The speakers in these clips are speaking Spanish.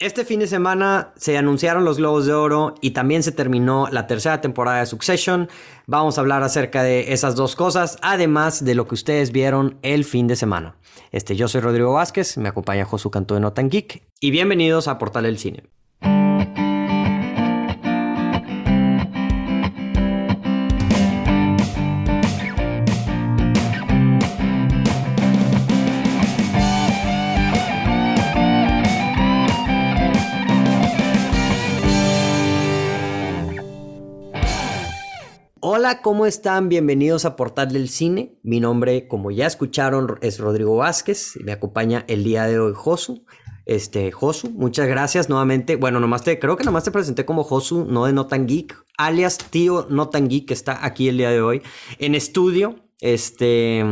Este fin de semana se anunciaron los Globos de Oro y también se terminó la tercera temporada de Succession. Vamos a hablar acerca de esas dos cosas, además de lo que ustedes vieron el fin de semana. Este, yo soy Rodrigo Vázquez, me acompaña Josu Cantú de Notan Geek y bienvenidos a Portal del Cine. Hola, ¿cómo están? Bienvenidos a Portal del Cine. Mi nombre, como ya escucharon, es Rodrigo Vázquez y me acompaña el día de hoy Josu. Este, Josu, muchas gracias nuevamente. Bueno, nomás te, creo que nomás te presenté como Josu, no de Notan Geek, alias tío Notan Geek, que está aquí el día de hoy en estudio. Este,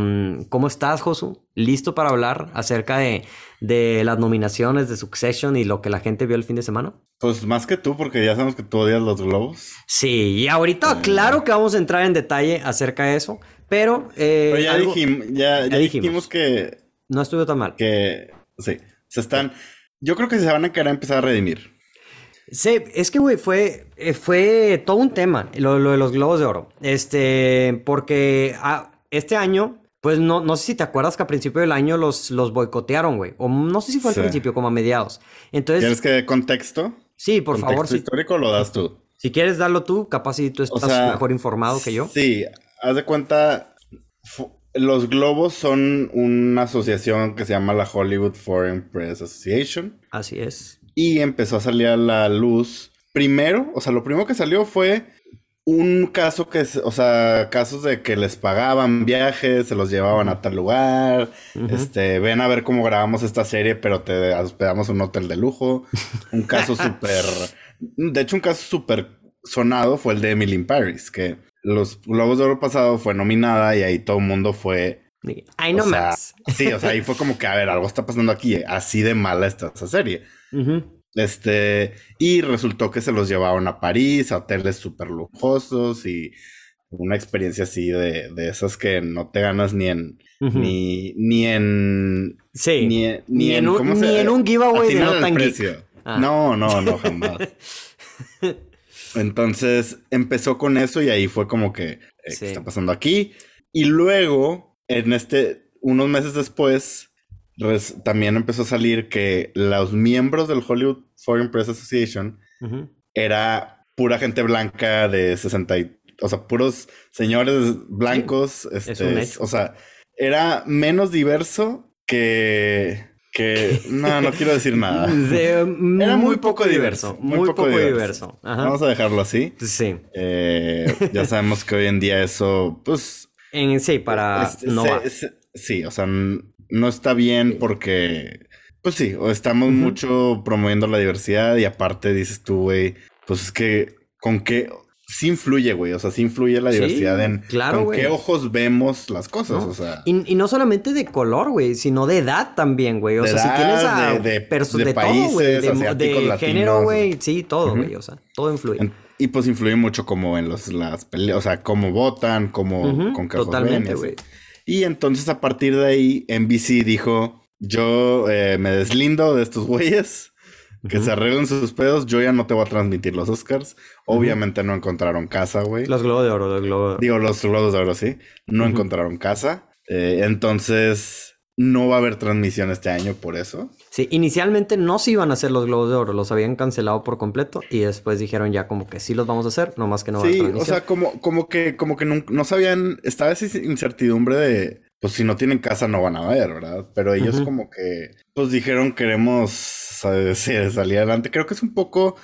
¿cómo estás, Josu? ¿Listo para hablar acerca de, de las nominaciones de Succession y lo que la gente vio el fin de semana? Pues más que tú, porque ya sabemos que tú odias los globos. Sí, y ahorita eh. claro que vamos a entrar en detalle acerca de eso, pero... Eh, pero ya, dijimos, ya, dijimos. que... No estuvo tan mal. Que, sí, se están... Yo creo que se van a querer empezar a redimir. Sí, es que, güey, fue, eh, fue todo un tema lo, de los globos de oro. Este, porque ah, este año, pues no, no sé si te acuerdas que a principio del año los, los boicotearon, güey. O no sé si fue al principio, como a mediados. Entonces. ¿Quieres que dé contexto? Sí, por favor. ¿Contexto histórico lo das tú? Si quieres darlo tú, capaz si tú estás mejor informado que yo. Sí, haz de cuenta. Los globos son una asociación que se llama la Hollywood Foreign Press Association. Así es. Y empezó a salir a la luz. Primero, o sea, lo primero que salió fue un caso que, o sea, casos de que les pagaban viajes, se los llevaban a tal lugar, este, ven a ver cómo grabamos esta serie, pero te hospedamos un hotel de lujo. Un caso súper, de hecho, un caso súper sonado fue el de Emily in Paris, que los Globos de Oro pasado fue nominada y ahí todo el mundo fue... Ay, no más. Sí, o sea, ahí fue como que, a ver, algo está pasando aquí, así de mala está esa serie. Este, y resultó que se los llevaron a París, a hoteles súper lujosos y una experiencia así de, de, esas que no te ganas ni en, ni, ni en, sí, ni, ni, en, un, ni en un giveaway de no tan ah. No, no, no, jamás. Entonces empezó con eso y ahí fue como que, eh, ¿qué está pasando aquí? Y luego, en este, unos meses después, también empezó a salir que los miembros del Hollywood Foreign Press Association era pura gente blanca de 60 o sea, puros señores blancos, este, o sea, era menos diverso que que no, no quiero decir nada. era muy, poco, diverso, muy, poco, diverso. Vamos a dejarlo así. Sí. Eh, ya sabemos que hoy en día eso, pues, en sí para no sí, o sea, no está bien porque, pues sí, o estamos mucho promoviendo la diversidad y aparte dices tú, güey, pues es que con qué, sí influye, güey. O sea, sí influye la diversidad en con qué ojos vemos las cosas. O sea. Y, no solamente de color, güey, sino de edad también, güey. O sea, si tienes a de, de, de, países, todo, güey. De, género, güey. Sí, todo, güey. O sea, todo influye. y pues influye mucho como en los, las peleas, o sea, cómo votan, cómo, con qué ojos Totalmente, güey. Y entonces a partir de ahí, NBC dijo, yo eh, me deslindo de estos güeyes, que se arreglen sus pedos, yo ya no te voy a transmitir los Oscars. Obviamente no encontraron casa, güey. Los Globos de Oro, los Globos. Digo, los Globos de Oro, sí. No encontraron casa. Eh, entonces, no va a haber transmisión este año por eso. Sí, inicialmente no se iban a hacer los Globos de Oro, los habían cancelado por completo y después dijeron ya como que sí los vamos a hacer, nomás que no va a. Sí, o sea, como, como que, como que no, sabían, estaba esa incertidumbre de, pues si no tienen casa no van a ver, ¿verdad? Pero ellos como que, pues dijeron queremos salir adelante. Creo que es un poco,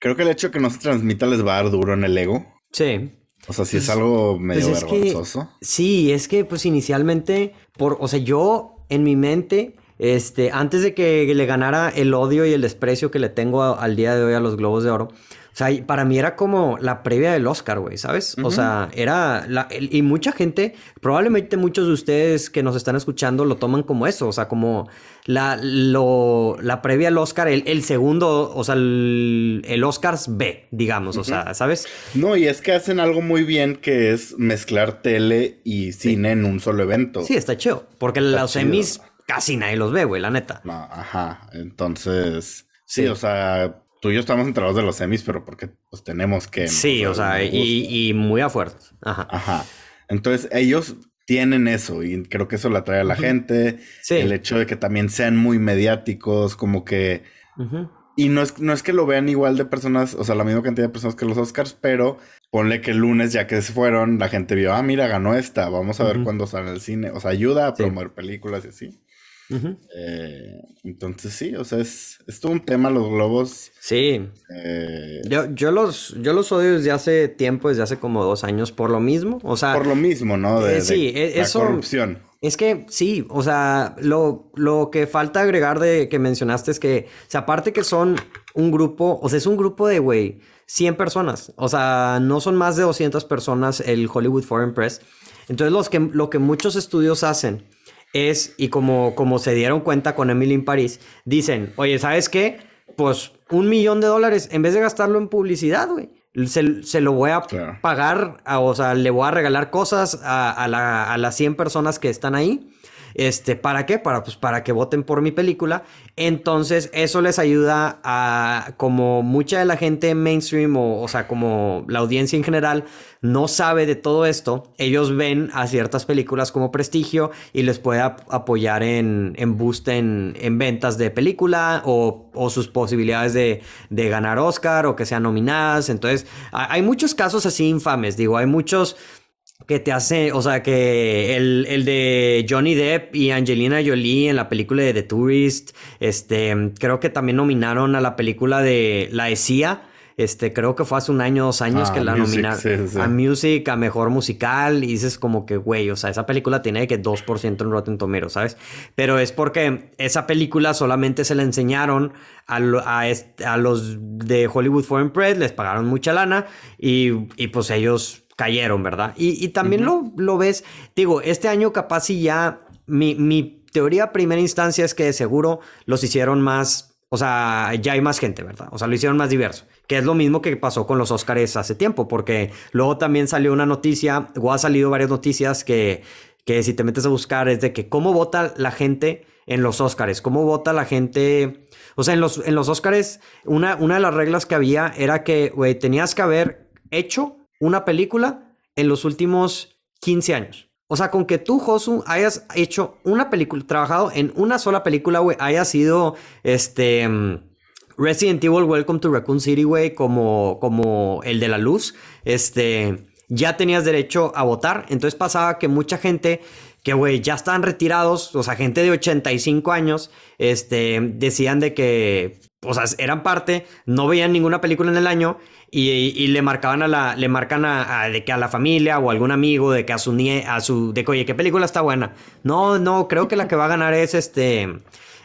creo que el hecho de que no se transmita les va a dar duro en el ego. Sí. O sea, sí es pues, algo medio pues vergonzoso. sí, es que pues inicialmente, por, o sea, yo en mi mente, este, antes de que le ganara el odio y el desprecio que le tengo al día de hoy a los Globos de Oro, o sea, para mí era como la previa del Oscar, güey, ¿sabes? O sea, era... La, y mucha gente, probablemente muchos de ustedes que nos están escuchando lo toman como eso, o sea, como la, lo, la previa al Oscar, el, segundo, o sea, el, el Oscars B, digamos, o sea, ¿sabes? No, y es que hacen algo muy bien que es mezclar tele y cine en un solo evento. Sí, está chido, porque los semis casi nadie los ve, güey, la neta. No, ajá, entonces... Sí, o sea, tú y yo estamos enterados de los semis, pero porque pues tenemos que... Sí, o sea, y, muy a fuerzas. Ajá. Ajá. Entonces, ellos tienen eso y creo que eso le atrae a la gente. Sí. El hecho de que también sean muy mediáticos, como que... Y no es, no es que lo vean igual de personas, o sea, la misma cantidad de personas que los Oscars, pero ponle que el lunes, ya que se fueron, la gente vio, ah, mira, ganó esta, vamos a ver cuándo sale el cine. O sea, ayuda a promover películas y así. Eh, entonces sí, o sea, es, es, todo un tema los globos. Sí. Eh, yo, yo, los, yo los odio desde hace tiempo, desde hace como dos años, por lo mismo. O sea. Por lo mismo, ¿no? De, eh, sí, e, la corrupción. Es que sí, o sea, lo, lo que falta agregar de que mencionaste es que, o sea, aparte que son un grupo, o sea, es un grupo de, güey, 100 personas. O sea, no son más de 200 personas el Hollywood Foreign Press. Entonces, los que, lo que muchos estudios hacen es, y como, como se dieron cuenta con Emily en París, dicen, oye, ¿sabes qué? Pues un millón de dólares, en vez de gastarlo en publicidad, güey, se, lo voy a pagar, o sea, le voy a regalar cosas a, a, a las 100 personas que están ahí este, ¿para qué? Para, pues, para que voten por mi película. Entonces, eso les ayuda a, como mucha de la gente mainstream, o, o sea, como la audiencia en general, no sabe de todo esto, ellos ven a ciertas películas como prestigio y les puede apoyar en, en boost en, en, ventas de película o, o sus posibilidades de, de, ganar Oscar o que sean nominadas. Entonces, hay muchos casos así infames, digo, hay muchos que te hace, o sea, que el, el, de Johnny Depp y Angelina Jolie en la película de The Tourist, este, creo que también nominaron a la película de La Esía, este, creo que fue hace un año, dos años que ah, la nominaron a Music, a Mejor Musical, y dices como que, güey, o sea, esa película tiene que 2% en Rotten Tomatoes, ¿sabes? Pero es porque esa película solamente se la enseñaron a, a, a los de Hollywood Foreign Press, les pagaron mucha lana, y, y pues ellos cayeron, ¿verdad? Y, también lo, lo, ves, digo, este año capaz y ya, mi, mi teoría primera instancia es que seguro los hicieron más, o sea, ya hay más gente, ¿verdad? O sea, lo hicieron más diverso, que es lo mismo que pasó con los Oscars hace tiempo, porque luego también salió una noticia, o ha salido varias noticias que, que si te metes a buscar es de que cómo vota la gente en los Oscars, cómo vota la gente... O sea, en los, en los Oscars, una, una de las reglas que había era que, güey, tenías que haber hecho una película en los últimos 15 años. O sea, con que tú, Josu, hayas hecho una película, trabajado en una sola película, güey, haya sido este Resident Evil Welcome to Raccoon City, güey, como, como el de la luz, este, ya tenías derecho a votar. Entonces pasaba que mucha gente que, güey, ya estaban retirados, o sea, gente de 85 años, este, decían de que, o sea, eran parte, no veían ninguna película en el año y, le marcaban a la, le marcan a, de que a la familia o algún amigo de que a su nie, a su, de que oye, ¿qué película está buena? No, no, creo que la que va a ganar es este,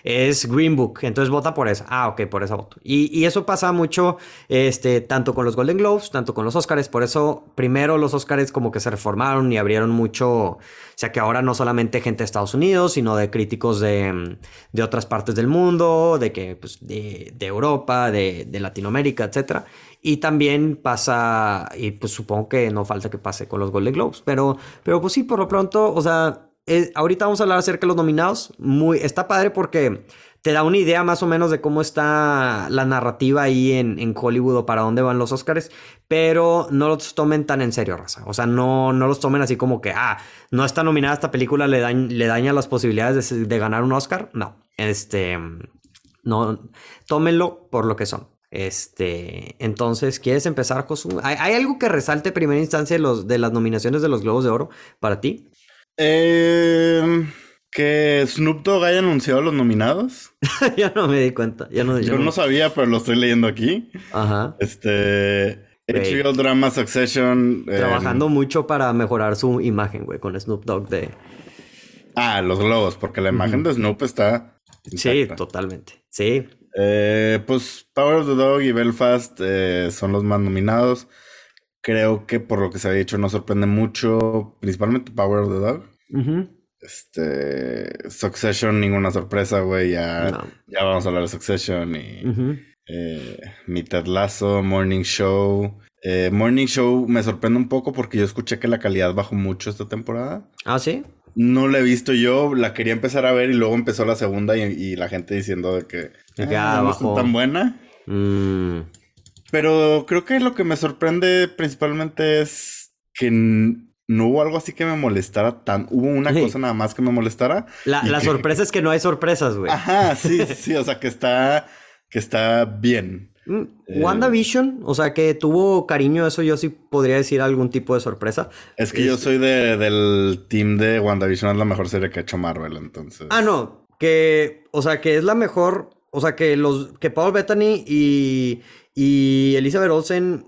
es Green Book, entonces vota por esa. Ah, ok, por esa voto. Y, y, eso pasa mucho, este, tanto con los Golden Globes, tanto con los Oscars. Por eso, primero los Oscars como que se reformaron y abrieron mucho, o sea que ahora no solamente gente de Estados Unidos, sino de críticos de, de otras partes del mundo, de que, pues, de, de Europa, de, de Latinoamérica, etcétera. Y también pasa, y pues supongo que no falta que pase con los Golden Globes, pero, pero pues sí, por lo pronto, o sea, ahorita vamos a hablar acerca de los nominados. Muy, está padre porque te da una idea más o menos de cómo está la narrativa ahí en, en, Hollywood o para dónde van los Oscars, pero no los tomen tan en serio, raza. O sea, no, no los tomen así como que, ah, no está nominada esta película, le, le daña las posibilidades de, ganar un Oscar. No, este, no, tómenlo por lo que son. Este, entonces, ¿quieres empezar, Josu? ¿Hay, algo que resalte primera instancia de, los, de las nominaciones de los Globos de Oro para ti? Eh, que Snoop Dogg haya anunciado los nominados. ya no me di cuenta. No, yo, no, sabía, pero lo estoy leyendo aquí. Ajá. Este. HBO Drama Succession. Eh, Trabajando mucho para mejorar su imagen, güey, con Snoop Dogg de. Ah, los globos, porque la imagen de Snoop está. Sí, totalmente. Sí. Eh, pues Power of the Dog y Belfast eh, son los más nominados. Creo que por lo que se ha dicho no sorprende mucho, principalmente Power of the Dog. Este. Succession, ninguna sorpresa, güey. Ya, ya vamos a hablar de Succession y. eh, mi Ted Lasso, Morning Show. Eh, Morning Show me sorprende un poco porque yo escuché que la calidad bajó mucho esta temporada. Ah, sí. No la he visto yo, la quería empezar a ver y luego empezó la segunda y, la gente diciendo de que Ah, no está tan buena. Mm. Pero creo que lo que me sorprende principalmente es que no hubo algo así que me molestara tan. Hubo una cosa nada más que me molestara. La, sorpresa es que no hay sorpresas, güey. Ajá, sí, sí, o sea que está. que está bien. Mm, eh, WandaVision, o sea que tuvo cariño, eso yo sí podría decir algún tipo de sorpresa. Es que yo soy de, del team de WandaVision, es la mejor serie que ha hecho Marvel, entonces. Ah, no, que, o sea que es la mejor, o sea que los, que Paul Bettany y, y Elizabeth Olsen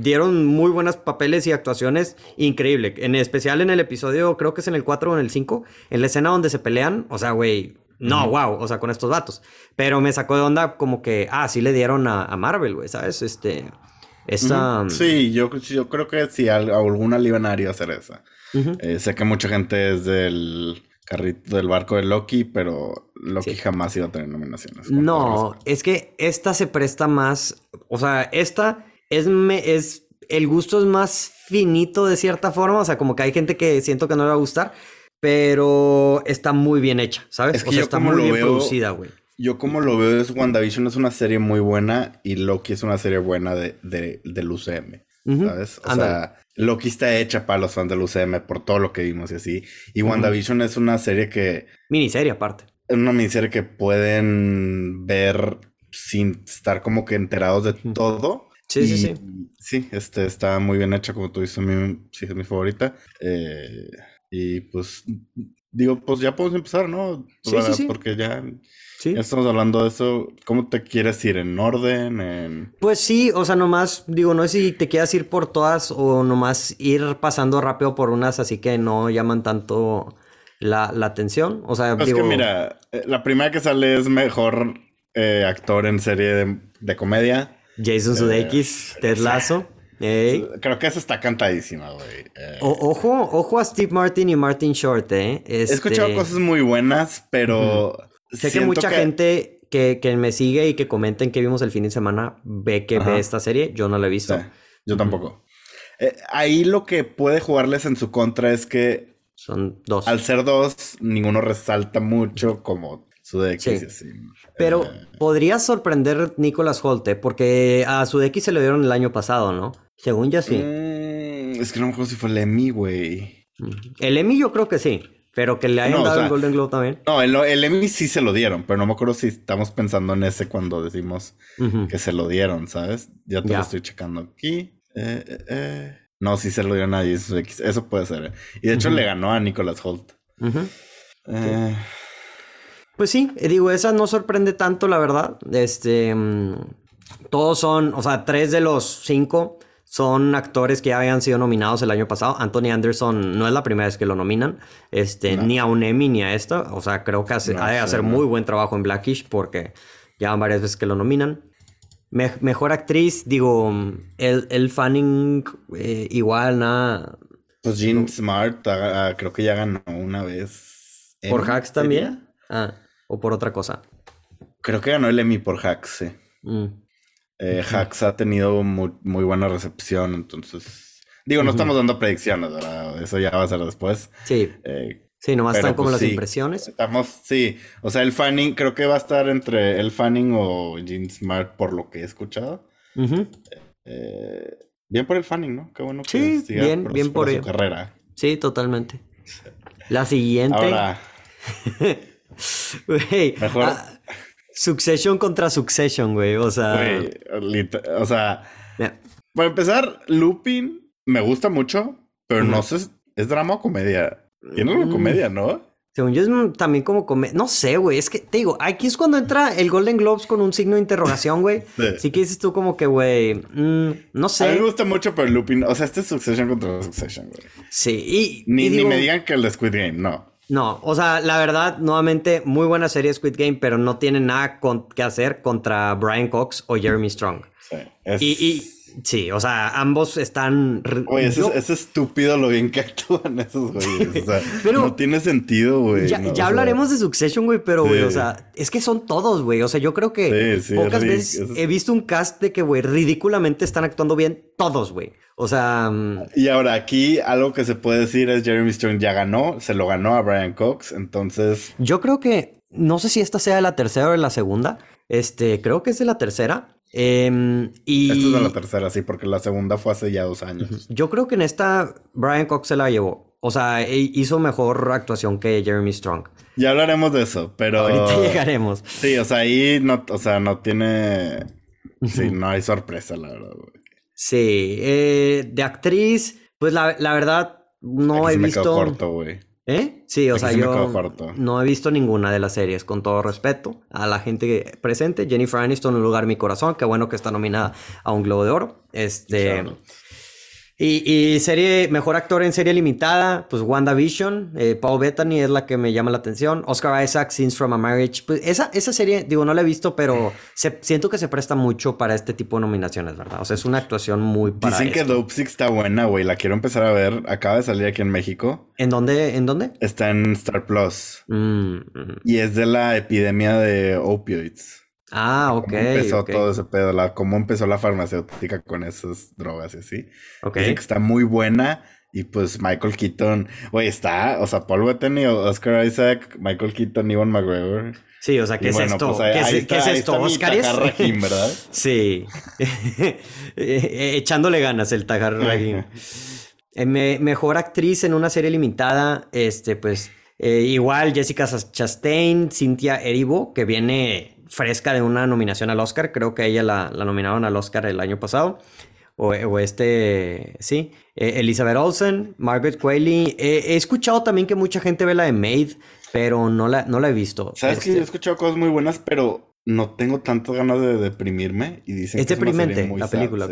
dieron muy buenos papeles y actuaciones increíble. En especial en el episodio, creo que es en el 4 o en el 5, en la escena donde se pelean. O sea, güey, no, wow, o sea, con estos datos. Pero me sacó de onda como que, ah, sí le dieron a, Marvel, güey, ¿sabes? Este, esa... Sí, yo, yo creo que sí, a, alguna le iban a hacer esa. Eh, sé que mucha gente es del carrito del barco de Loki, pero Loki jamás iba a tener nominaciones. No, es que esta se presta más, o sea, esta es, me, es, el gusto es más finito de cierta forma, o sea, como que hay gente que siento que no le va a gustar, pero está muy bien hecha, ¿sabes? Es que o sea, está muy bien producida, güey. Yo como lo veo es WandaVision es una serie muy buena y Loki es una serie buena de, de, del UCM, ¿sabes? O sea, Loki está hecha para los fans del UCM por todo lo que vimos y así. Y WandaVision es una serie que... Miniserie aparte. Es una miniserie que pueden ver sin estar como que enterados de todo. Sí, sí, sí. Sí, este, está muy bien hecha, como tú dices, mi, sí, es mi favorita. Eh, y pues, digo, pues ya podemos empezar, ¿no? Sí, sí, sí. Porque ya, ya, estamos hablando de eso. ¿Cómo te quieres ir? ¿En orden? En... Pues sí, o sea, nomás, digo, no sé si te quieras ir por todas o nomás ir pasando rápido por unas, así que no llaman tanto la, atención. O sea, es que mira, eh, la primera que sale es mejor eh, actor en serie de comedia. Jason Sudeikis, Ted Lasso. Creo que eso está cantadísima, güey. Eh, ojo, ojo a Steve Martin y Martin Short, ¿eh? He escuchado este, cosas muy buenas, pero. Sé que mucha gente que, me sigue y que comenten que vimos el fin de semana ve que ve esta serie. Yo no la he visto. yo tampoco. Eh, ahí lo que puede jugarles en su contra es que. Son dos. Al ser dos, ninguno resalta mucho como Sudeikis sí. Pero eh, podría sorprender Nicolas Holte, porque a Sudeikis se lo dieron el año pasado, ¿no? Según ya sí. Mm, es que no me acuerdo si fue el Emmy, güey. El Emmy yo creo que sí. Pero que le hayan dado el Golden Globe también. No, el, Emmy sí se lo dieron, pero no me acuerdo si estamos pensando en ese cuando decimos que se lo dieron, ¿sabes? Ya te lo estoy checando aquí. Eh, eh, no, sí se lo dieron a Jesus. Eso puede ser. Y de hecho le ganó a Nicolas Holt. Pues sí, digo, esa no sorprende tanto, la verdad. Este. Mm, todos son, o sea, tres de los cinco son actores que ya habían sido nominados el año pasado. Anthony Anderson no es la primera vez que lo nominan, este, ni a un Emmy ni a esta. O sea, creo que hace, ha de hacer muy buen trabajo en Blackish porque ya van varias veces que lo nominan. mejor actriz, digo, el, el Fanning, eh, igual, nada. Pues Jean Smart, ah, creo que ya ganó una vez. ¿Por Hacks también? Ah, o por otra cosa. Creo que ganó el Emmy por Hacks, sí. Mm. Eh, Hacks ha tenido muy, buena recepción, entonces... Digo, no estamos dando predicciones, ¿verdad? Eso ya va a ser después. Sí. Eh, sí, nomás están como pues las impresiones. Estamos, sí. O sea, el Fanning creo que va a estar entre el Fanning o Jean Smart por lo que he escuchado. Eh, bien por el Fanning, ¿no? Qué bueno que sí, bien, bien por, su carrera. Sí, totalmente. La siguiente. Ahora. Mejor. Ah, Succession contra Succession, güey. O sea. o sea. Para empezar, Lupin me gusta mucho, pero no sé. ¿Es drama o comedia? Tiene una mm. comedia, ¿no? Según yo es también como comedia. No sé, güey. Es que te digo, aquí es cuando entra el Golden Globes con un signo de interrogación, güey. sí. que dices tú como que, güey. Mm, no sé. A mí me gusta mucho, pero Lupin. O sea, este es Succession contra Succession, güey. Sí. Y. Ni, ni me digan que el de Squid Game, no. No, o sea, la verdad, nuevamente, muy buena serie Squid Game, pero no tiene nada que hacer contra Brian Cox o Jeremy Strong. Sí, y, sí, o sea, ambos están. Oye, es, estúpido lo bien que actúan esos güeyes. O sea, pero no tiene sentido, güey. Ya, ya hablaremos de Succession, güey, pero, güey, o sea, es que son todos, güey. O sea, yo creo que pocas veces he visto un cast de que, güey, ridículamente están actuando bien todos, güey. O sea. Mm, y ahora aquí algo que se puede decir es Jeremy Strong ya ganó, se lo ganó a Brian Cox, entonces. Yo creo que. No sé si esta sea la tercera o la segunda, Este, creo que es de la tercera. Eh, y... Esta es de la tercera, sí, porque la segunda fue hace ya dos años. Yo creo que en esta Brian Cox se la llevó. O sea, e, hizo mejor actuación que Jeremy Strong. Ya hablaremos de eso, pero... Ahorita llegaremos. Sí, o sea, ahí no, o sea, no tiene... Sí, no hay sorpresa, la verdad, güey. Sí, eh, de actriz, pues la, la verdad no he visto... corto, güey. ¿Eh? Sí, o sea, yo no he visto ninguna de las series, con todo respeto a la gente presente. Jennifer Aniston, en lugar mi corazón, qué bueno que está nominada a un Globo de Oro. Este, y, serie, mejor actor en serie limitada, pues WandaVision, eh, Paul Bettany es la que me llama la atención. Oscar Isaac, Scenes from a Marriage. Pues esa, esa serie, digo, no la he visto, pero siento que se presta mucho para este tipo de nominaciones, ¿verdad? O sea, es una actuación muy para Dicen que Dope Six está buena, güey. La quiero empezar a ver. Acaba de salir aquí en México. ¿En dónde? ¿En dónde? Está en Star Plus. Mm, y es de la epidemia de opioids. Ah, ok. ¿Cómo empezó todo ese pedo? La, ¿Cómo empezó la farmacéutica con esas drogas y así? Ok. Dicen que está muy buena. Y pues Michael Keaton, güey, está, o sea, Paul Bettany, Oscar Isaac, Michael Keaton, Ivan McGregor. Sí, o sea, ¿qué es esto? ¿Qué, es, ¿qué, es, esto? ¿Oscar ¿verdad? sí. Eh, echándole ganas el Tajar Rahim. Eh, mejor actriz en una serie limitada, este, pues, eh, igual Jessica Chastain, Cynthia Erivo, que viene fresca de una nominación al Oscar. Creo que ella la, nominaron al Oscar el año pasado. O, este, sí. Eh, Elizabeth Olsen, Margaret Qualley. he escuchado también que mucha gente ve la de Maid, pero no la, no la he visto. Sabes que yo he este escuchado cosas muy buenas, pero no tengo tantas ganas de deprimirme. Y dicen es deprimente la película,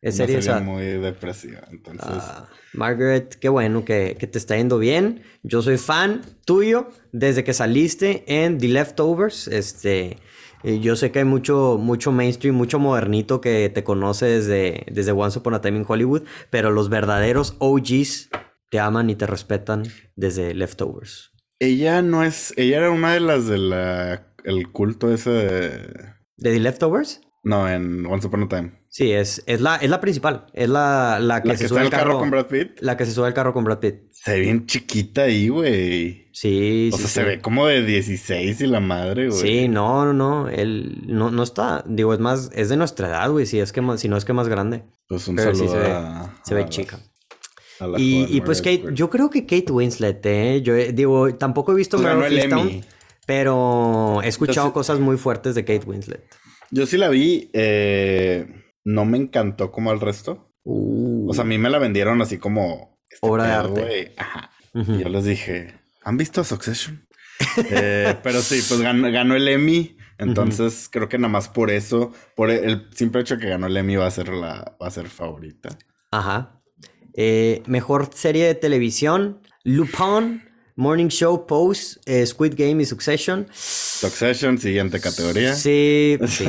Es serie muy depresiva. Entonces... Ah, Margaret, qué bueno que, que, te está yendo bien. Yo soy fan tuyo desde que saliste en The Leftovers. Este, yo sé que hay mucho, mucho mainstream, mucho modernito que te conoce desde, desde Once Upon a Time in Hollywood, pero los verdaderos OGs te aman y te respetan desde Leftovers. Ella no es, ella era una de las del el culto ese de... ¿De The Leftovers? No, en Once Upon a Time. Sí, es, es, la, es la principal. Es la, la que, se sube al carro, con Brad Pitt. La que se sube al carro con Brad Pitt. Se ve bien chiquita ahí, güey. Sí, o sea, se ve como de 16 y la madre, güey. Sí, no, no, no. Él no, no está. Digo, es más, es de nuestra edad, güey. Si, es que si no es que más grande. Pues un saludo se ve, se ve chica. y, y pues Kate, yo creo que Kate Winslet, eh. Yo digo, tampoco he visto Meryl pero he escuchado cosas muy fuertes de Kate Winslet. Yo sí la vi. Eh, no me encantó como al resto. O sea, a mí me la vendieron así como... Este Obra de arte. Ajá. Yo les dije, ¿han visto Succession? Eh, pero sí, pues ganó, el Emmy. Entonces creo que nada más por eso, por el simple hecho que ganó el Emmy va a ser la va a ser favorita. Ajá. Eh, mejor serie de televisión, Lupin, Morning Show, Pose, Squid Game y Succession. Succession, siguiente categoría. Sí, sí.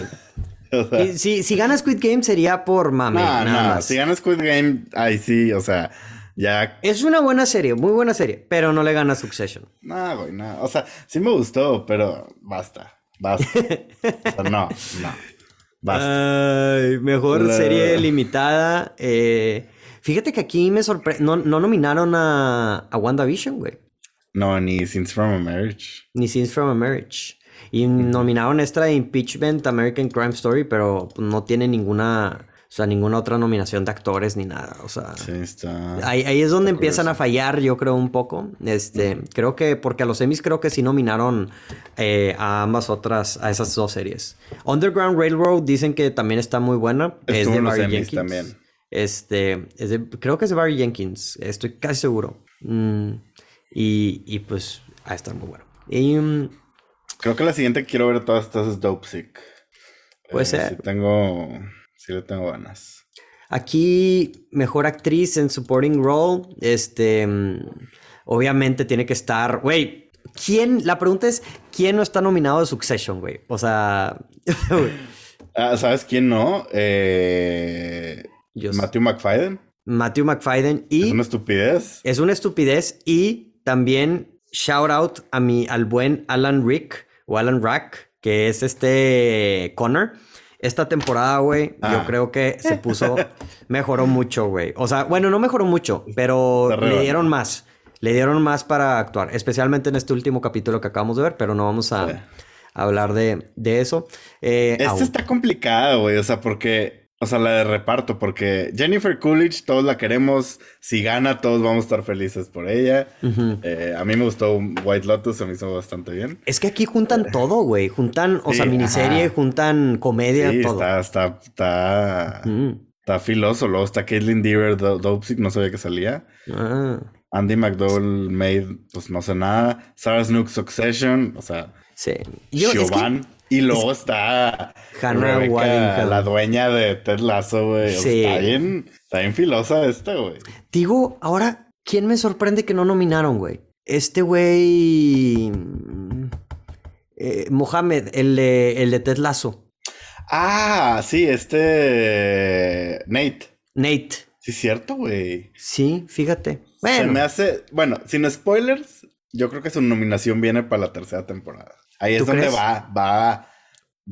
si, si gana Squid Game sería por mame. No, no, si gana Squid Game, ahí sí, o sea, ya. Es una buena serie, muy buena serie, pero no le gana Succession. No, güey, no. O sea, sí me gustó, pero basta. Basta. o sea, no, no. Basta. mejor serie limitada. Eh, fíjate que aquí me sorprende. No, no, nominaron a, a WandaVision, güey. No, ni Scenes from a Marriage. Ni Scenes from a Marriage. Y nominaron esta de Impeachment American Crime Story, pero no tiene ninguna, o sea, ninguna otra nominación de actores ni nada. O sea, sí, está, ahí, ahí, es donde empiezan a fallar, yo creo, un poco. Este, creo que, porque a los Emmys creo que sí nominaron eh, a ambas otras, a esas dos series. Underground Railroad dicen que también está muy buena. es de Barry Jenkins. También. Este, creo que es de Barry Jenkins, estoy casi seguro. Mm, y, y pues, a estar muy bueno. Y. Mm, Creo que la siguiente quiero ver todas estas es Dope Sick. Puede eh, ser. Sí tengo, sí le tengo ganas. Aquí, mejor actriz en supporting role. Este, mm, obviamente tiene que estar, güey. ¿Quién? La pregunta es, ¿quién no está nominado de Succession, güey? O sea... ah, ¿Sabes quién no? Eh... Matthew McFadden. Matthew McFadden y... Es una estupidez. Es una estupidez y también shout out a mi, al buen Alan Rick o Alan Rack, que es este Connor. Esta temporada, güey, yo ah. creo que se puso, mejoró mucho, güey. O sea, bueno, no mejoró mucho, pero le dieron más. Le dieron más para actuar, especialmente en este último capítulo que acabamos de ver, pero no vamos a, hablar de, de eso. Eh, este está complicado, güey, o sea, porque, o sea, la de reparto, porque Jennifer Coolidge, todos la queremos, si gana, todos vamos a estar felices por ella. Eh, a mí me gustó White Lotus, se me hizo bastante bien. Es que aquí juntan todo, güey, juntan, o sea, miniserie, juntan comedia, sí, todo. Está, está, está, está filoso, luego está Caitlin Deaver, Dopesick, no sabía que salía. Ah. Andy McDowell made, pues no sé nada. Sarah Snook Succession, o sea, sí. Y luego está Hannah Rebecca, la dueña de Ted Lasso, güey. Sí. está bien, está bien filosa esta, güey. Digo, ahora, ¿quién me sorprende que no nominaron, güey? Este güey. Eh, Mohamed, el de, el de Ted Lasso. Ah, sí, este. Nate. Nate. Sí, es cierto, güey. Sí, fíjate. Se me hace, bueno, sin spoilers, yo creo que su nominación viene para la tercera temporada. Ahí es donde va, va,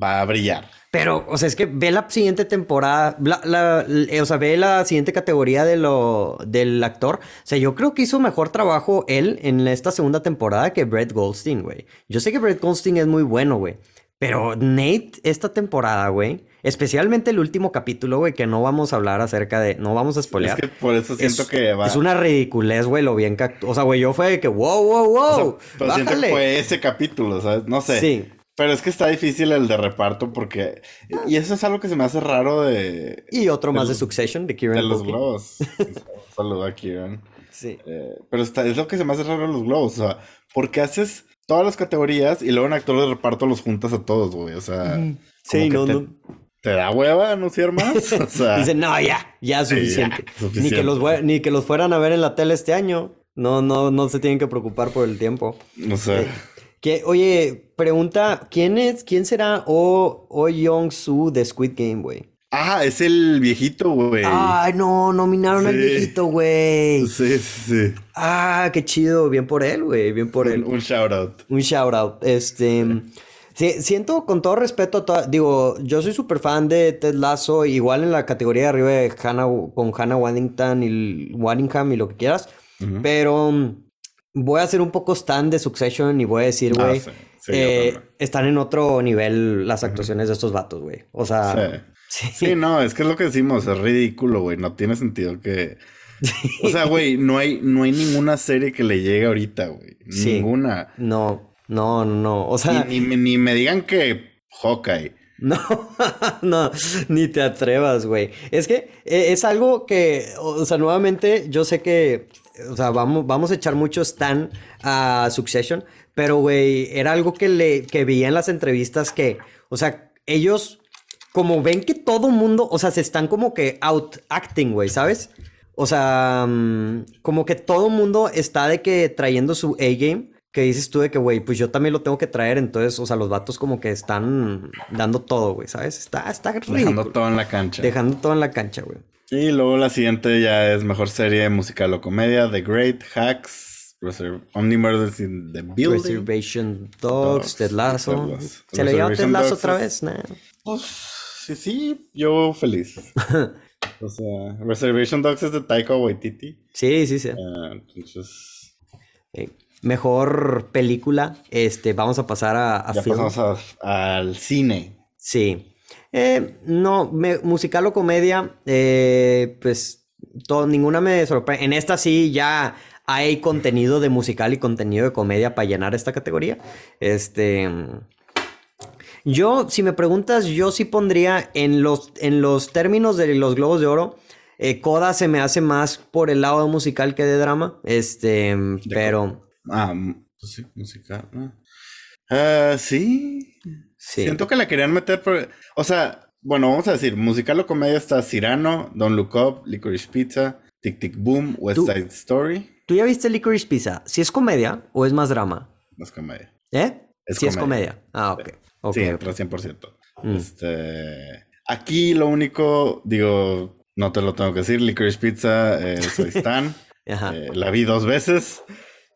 va a brillar. Pero, o sea, es que ve la siguiente temporada, la, o sea, ve la siguiente categoría de lo, del actor. O sea, yo creo que hizo mejor trabajo él en esta segunda temporada que Brett Goldstein, güey. Yo sé que Brett Goldstein es muy bueno, güey. Pero Nate, esta temporada, güey, especialmente el último capítulo, güey, que no vamos a hablar acerca de, no vamos a spoilear. Es que por eso siento que va. Es una ridiculez, güey, lo bien que O sea, güey, yo fue de que, wow, wow, wow. pero siento que fue ese capítulo, ¿sabes? No sé. Sí. Pero es que está difícil el de reparto porque. Y eso es algo que se me hace raro de. Y otro más de Succession, de Kieran. De los globos. Saludo a Kieran. Sí. Eh, pero está, es lo que se me hace raro de los globos. O sea, ¿por qué haces todas las categorías y luego en actor de reparto los juntas a todos, güey. O sea, sí, no, te, no. ¿Te da hueva anunciar más? O sea, Dicen, no, ya, ya suficiente. Ni, que los, ni que los fueran a ver en la tele este año. No, no, no se tienen que preocupar por el tiempo. No sé. Eh, que, oye, pregunta, ¿quién es, quién será O, o Young Soo de Squid Game, güey? Ah, es el viejito, güey. Ay, no, nominaron al viejito, güey. Sí, sí, sí. Ah, qué chido. Bien por él, güey. Bien por él. Un, shout out. Un shout out. Este. Sí. siento con todo respeto, digo, yo soy súper fan de Ted Lasso, igual en la categoría de arriba de Hannah, con Hannah Waddington y Waddingham y lo que quieras, pero mm, voy a ser un poco stand de Succession y voy a decir, ah, güey, eh, están en otro nivel las actuaciones de estos vatos, güey. O sea, Sí. no, es que es lo que decimos, es ridículo, güey. No tiene sentido que. O sea, güey, no hay, no hay ninguna serie que le llegue ahorita, güey. Ninguna. No, no, no. O sea. Ni, ni, me digan que Hawkeye. No, no, ni te atrevas, güey. Es que eh, es algo que, o sea, nuevamente, yo sé que, o sea, vamos, vamos a echar mucho stand a Succession, pero, güey, era algo que le, que veía en las entrevistas que, o sea, ellos como ven que todo mundo, o sea, se están como que out acting, güey, ¿sabes? O sea, mm, como que todo mundo está de que trayendo su A-game, que dices tú de que, güey, pues yo también lo tengo que traer, entonces, o sea, los vatos como que están dando todo, güey, ¿sabes? Está, está Dejando todo en la cancha. Dejando todo en la cancha, güey. Y luego la siguiente ya es mejor serie musical o comedia, The Great, Hacks, Only Murders in the Building. Reservation Dogs, Ted Lasso. ¿Se le llama Ted Lasso otra vez? Nah. Pues sí, sí, yo feliz. o sea, Reservation Dogs es de Taika Waititi. Sí, sí, sí. Ah, entonces... Eh, mejor película, este, vamos a pasar a, ya pasamos al cine. Sí. Eh, no, musical o comedia, eh, pues todo, ninguna me sorprende. En esta sí ya hay contenido de musical y contenido de comedia para llenar esta categoría. Este... Yo, si me preguntas, yo sí pondría en los, en los términos de los Globos de Oro. Eh, Coda se me hace más por el lado musical que de drama. Este, pero. Ah, pues sí, musical. Ah, sí. sí. Siento que la querían meter por. O sea, bueno, vamos a decir, musical o comedia está Cyrano, Don't Look Up, Licorice Pizza, Tic Tic Boom, West Side Story. ¿Tú ya viste Licorice Pizza? ¿Si es comedia o es más drama? es comedia. ¿Eh? Es sí es comedia. Ah, ok. Sí, entra 100%. Mm. Este, aquí lo único, digo, no te lo tengo que decir, Licorice Pizza, eh, soy Stan. Eh, la vi dos veces.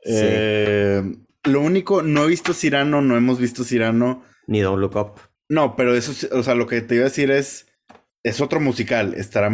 Eh, lo único, no he visto Cirano, no hemos visto Cirano. Ni Don't Look Up. No, pero eso, o sea, lo que te iba a decir es, es otro musical. Estará,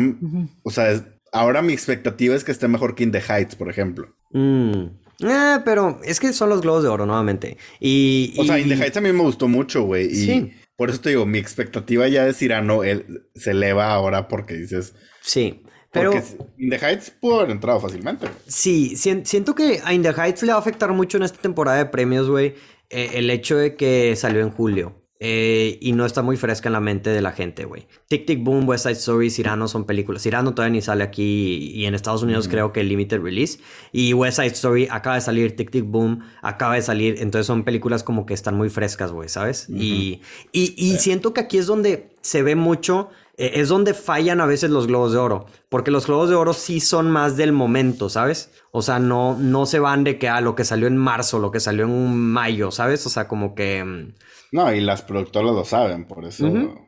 o sea, ahora mi expectativa es que esté mejor que In the Heights, por ejemplo. Mm. Eh, pero es que son los globos de oro nuevamente. Y, o sea, In the Heights a mí me gustó mucho, güey. Y sí. por eso te digo, mi expectativa ya de Cirano él, se eleva ahora porque dices. Sí. Pero Porque In the Heights pudo haber entrado fácilmente. Sí, siento que a In the Heights le va a afectar mucho en esta temporada de premios, güey, eh, el hecho de que salió en julio. Eh, y no está muy fresca en la mente de la gente, güey. Tic Tic Boom, West Side Story, Cyrano son películas. Cyrano todavía ni sale aquí y en Estados Unidos creo que limited release. Y West Side Story acaba de salir, Tic Tic Boom acaba de salir. Entonces son películas como que están muy frescas, güey, ¿sabes? Y, y, siento que aquí es donde se ve mucho eh, es donde fallan a veces los globos de oro, porque los globos de oro sí son más del momento, ¿sabes? O sea, no, no se van de que a ah, lo que salió en marzo, lo que salió en mayo, ¿sabes? O sea, como que... Mm, no, y las productoras lo saben, por eso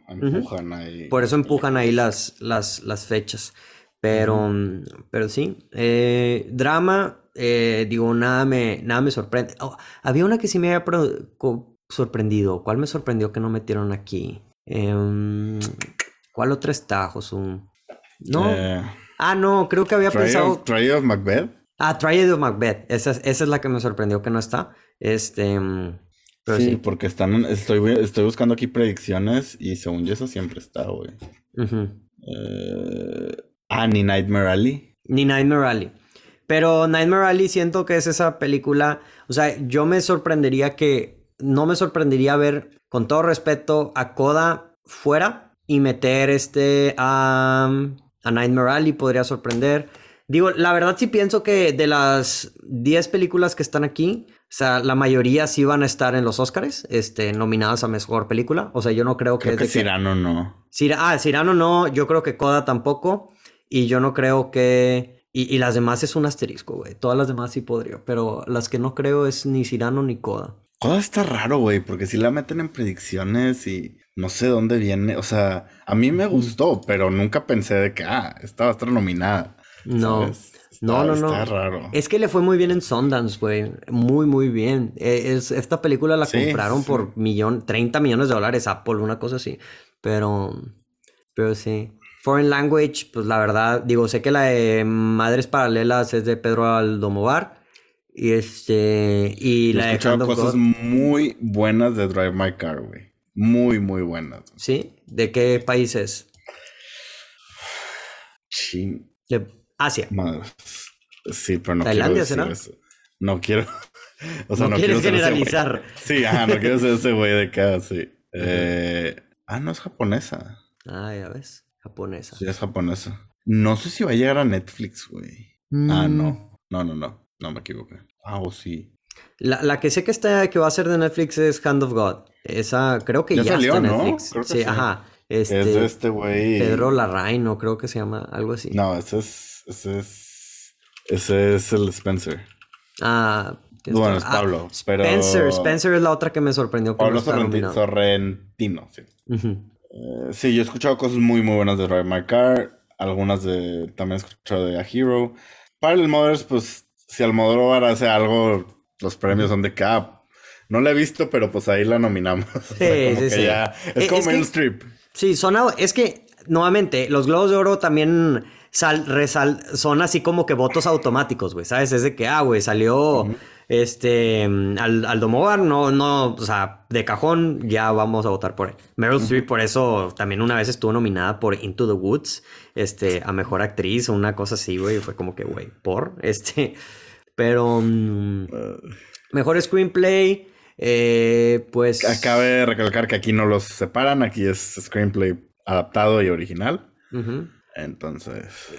empujan ahí. Por eso empujan ahí las, las, las fechas. Pero, mm, pero sí, eh, drama, eh, digo, nada me, nada me sorprende. Oh, había una que sí me había sorprendido. ¿Cuál me sorprendió que no metieron aquí? Em, ¿Cuál otra está, Josum? No. Eh, ah, no, creo que había pensado. Triad of Macbeth. Ah, Triad of Macbeth. Esa, esa, es la que me sorprendió que no está. Este. Mm, sí, porque están. Estoy, estoy buscando aquí predicciones y según yo, eso siempre está, güey. Eh, ah, ni Nightmare Alley. Ni Nightmare Alley. Pero Nightmare Alley siento que es esa película. O sea, yo me sorprendería que. No me sorprendería ver, con todo respeto, a Coda fuera y meter este a, a Nightmare Alley podría sorprender. Digo, la verdad sí pienso que de las 10 películas que están aquí, o sea, la mayoría sí van a estar en los Oscars, este, nominadas a Mejor Película. O sea, yo no creo, creo que... Cirano no. ah, Cirano no, yo creo que Coda tampoco. Y yo no creo que... Y, y las demás es un asterisco, güey. Todas las demás sí podría, pero las que no creo es ni Cirano ni Coda. Coda está raro, güey, porque si la meten en predicciones y no sé dónde viene. O sea, a mí me gustó, pero nunca pensé de que, ah, esta va a estar nominada. No. no, no, no. Está raro. Es que le fue muy bien en Sundance, güey. Muy, muy bien. E, es, esta película la compraron por millón, 30 millones de dólares Apple, una cosa así. Pero, pero sí. Foreign Language, pues la verdad, digo, sé que la de Madres Paralelas es de Pedro Aldomovar. Y este, y la he escuchado cosas muy buenas de Drive My Car, güey. Muy, muy buenas. ¿Sí? ¿De qué países? Chin. De Asia. Sí, pero no ¿Tailandia quiero decir será? No quiero. O sea, no, quieres generalizar. Sí, ajá, no quiero ser ese güey de acá, sí. Eh... Ah, no es japonesa. Ah, ya ves. Japonesa. Sí, es japonesa. No sé si va a llegar a Netflix, güey. Ah, no. Mm. No, no, no. No me equivoqué. Ah, o sí. La, la, que sé que está que va a ser de Netflix es Hand of God. Esa creo que ya, salió, está en Netflix. ¿no? sí, ajá. Este, es de este güey. Pedro Larraín, no creo que se llama algo así. No, ese es ese es ese es el Spencer. Ah, bueno, es Pablo, ah, pero... Spencer, Spencer es la otra que me sorprendió. Pablo Sorrentino, Sorrentino, sí. Eh, sí, yo he escuchado cosas muy, muy buenas de Drive My Car. Algunas de... También he escuchado de A Hero. Para el Mothers, pues, si Almodóvar hace algo, los premios son de cap. No la he visto, pero pues ahí la nominamos. Sí, sí, sí. es eh, como el strip. Sí, son, es que, nuevamente, los Globos de Oro también sal, resal, son así como que votos automáticos, güey, ¿sabes? Es de que, ah, güey, salió este al, Aldomovar, no, no, o sea, de cajón ya vamos a votar por él. Meryl Streep por eso también una vez estuvo nominada por Into the Woods, este, a Mejor Actriz o una cosa así, güey, fue como que, güey, por, este, pero... Mm, mejor Screenplay... Eh, pues. Acabe de recalcar que aquí no los separan, aquí es screenplay adaptado y original. Entonces.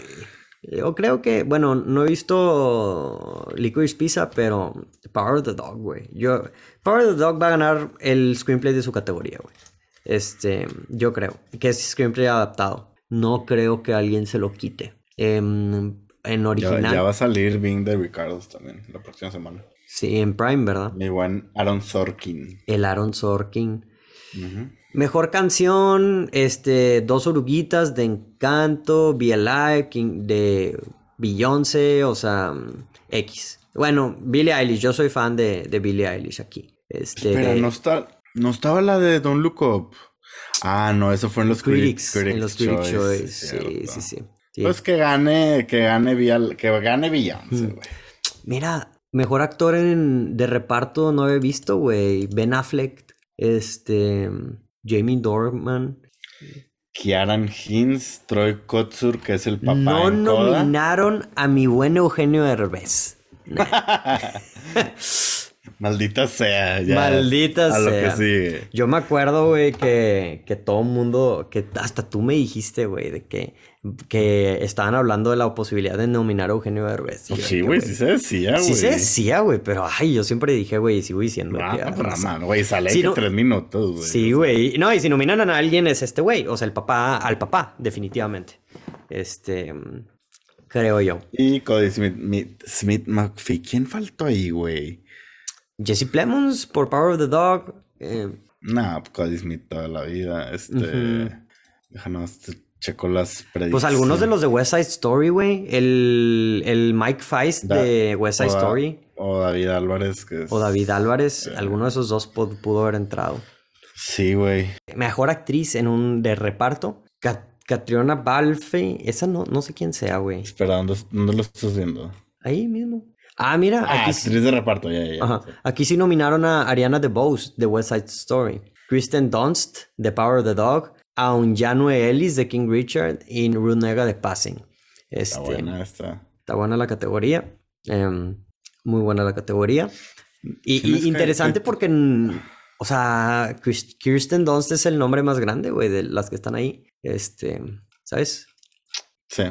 Yo creo que, bueno, no he visto Licorice Pizza, pero Power of the Dog, güey. Yo, Power of the Dog va a ganar el screenplay de su categoría, güey. Este, yo creo que es screenplay adaptado. No creo que alguien se lo quite. Em, en original. Ya, va a salir Being de Ricardo también la próxima semana. Sí, en Prime, ¿verdad? Mi buen Aaron Sorkin. El Aaron Sorkin. Mejor canción, este, Dos Oruguitas de Encanto, Be Alive, de Beyoncé, o sea, X. Bueno, Billie Eilish, yo soy fan de, de Billie Eilish aquí. Este, Espera, no, está, no estaba la de Don't Look Up. Ah, no, eso fue en los Critics. en los Critics Choice. Sí, sí, sí, Pues que gane, que gane, que gane Beyoncé, güey. Mira, Mejor actor en, de reparto no he visto, güey. Ben Affleck, este, Jamie Dorman. Kiaran Hins, Troy Kotsur, que es el papá. No nominaron a mi buen Eugenio Herbes. Maldita sea, ya. Maldita sea. Lo que sigue. Yo me acuerdo, güey, que, que todo el mundo, que hasta tú me dijiste, güey, de que, que estaban hablando de la posibilidad de nominar a Eugenio Derbez. Pues sí, güey, sí se decía, güey. Sí se decía, güey, pero ay, yo siempre dije, güey, sigo diciendo. No, no, güey, sale que tres minutos, güey. Sí, güey. No, y si nominan a alguien es este güey, o sea, el papá, al papá, definitivamente. Este, creo yo. Y Cody Smith, Smith McPhee, ¿quién faltó ahí, güey? Jesse Plemons por Power of the Dog. Eh. Nah, Cody Smith toda la vida. Este. Déjanos checo las predicciones. Pues algunos de los de West Side Story, güey. El, el Mike Feist de West Side Story. O David Álvarez. Que O David Álvarez. Alguno de esos dos pudo, haber entrado. Sí, güey. Mejor actriz en un de reparto. Catriona Balfe. Esa no, no sé quién sea, güey. Espera, ¿dónde, ¿dónde lo estás viendo? Ahí mismo. Ah, mira. Ah, aquí de reparto, ya, ya. Aquí sí nominaron a Ariana DeBose de West Side Story, Kristen Dunst de Power of the Dog, a Unjanue Ellis de King Richard y Runega de Passing. Este, está buena esta. Está buena la categoría. Em, muy buena la categoría. Y, interesante porque, o sea, Kristen Dunst es el nombre más grande, güey, de las que están ahí. Este, ¿sabes? Sí.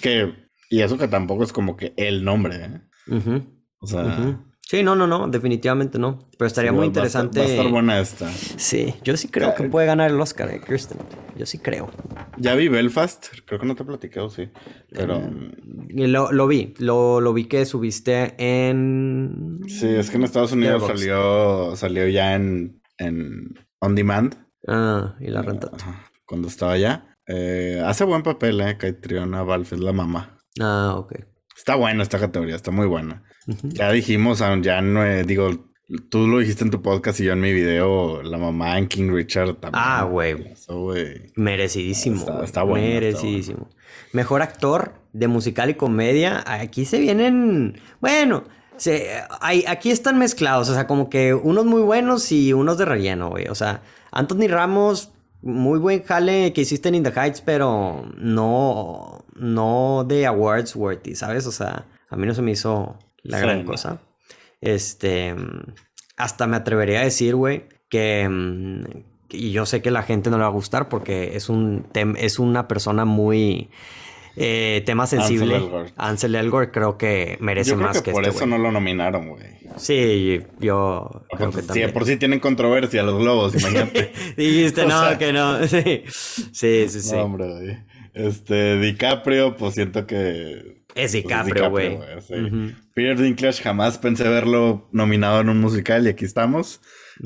Que y eso que tampoco es como que el nombre, ¿eh? O sea. Sí, no, no, no, definitivamente no. Pero estaría muy interesante. Va a, estar, buena esta. Sí, yo sí creo que puede ganar el Oscar, eh, Kirsten. Yo sí creo. Ya vi Belfast, creo que no te he platicado, sí. Pero. Eh, lo, lo, vi, lo, lo, vi que subiste en. Sí, es que en Estados Unidos salió, salió ya en, en On Demand. Ah, y la renta. Cuando estaba allá. Eh, hace buen papel, eh, Caitriona Balf es la mamá. Ah, ok. Está buena esta categoría, está muy buena. Ya dijimos, ya no eh, digo, tú lo dijiste en tu podcast y yo en mi video, la mamá en King Richard también. Ah, güey. Merecidísimo. Está, bueno. Merecidísimo. Mejor actor de musical y comedia. Aquí se vienen. Bueno, se, hay, aquí están mezclados. O sea, como que unos muy buenos y unos de relleno, güey. O sea, Anthony Ramos muy buen jale que hiciste en In the Heights, pero no, no de awards worthy, ¿sabes? O sea, a mí no se me hizo la gran cosa. Este, hasta me atrevería a decir, güey, que, mm, y yo sé que la gente no le va a gustar porque es un es una persona muy eh, tema sensible. Ansel Elgort. creo que merece más que, por este eso no lo nominaron, güey. Sí, yo creo que también. por sí tienen controversia los globos, imagínate. Dijiste, no, que no. Sí, sí, sí. sí. No, hombre. Este, DiCaprio, pues siento que... Es pues, DiCaprio, güey. Peter Dinklage jamás pensé verlo nominado en un musical y aquí estamos.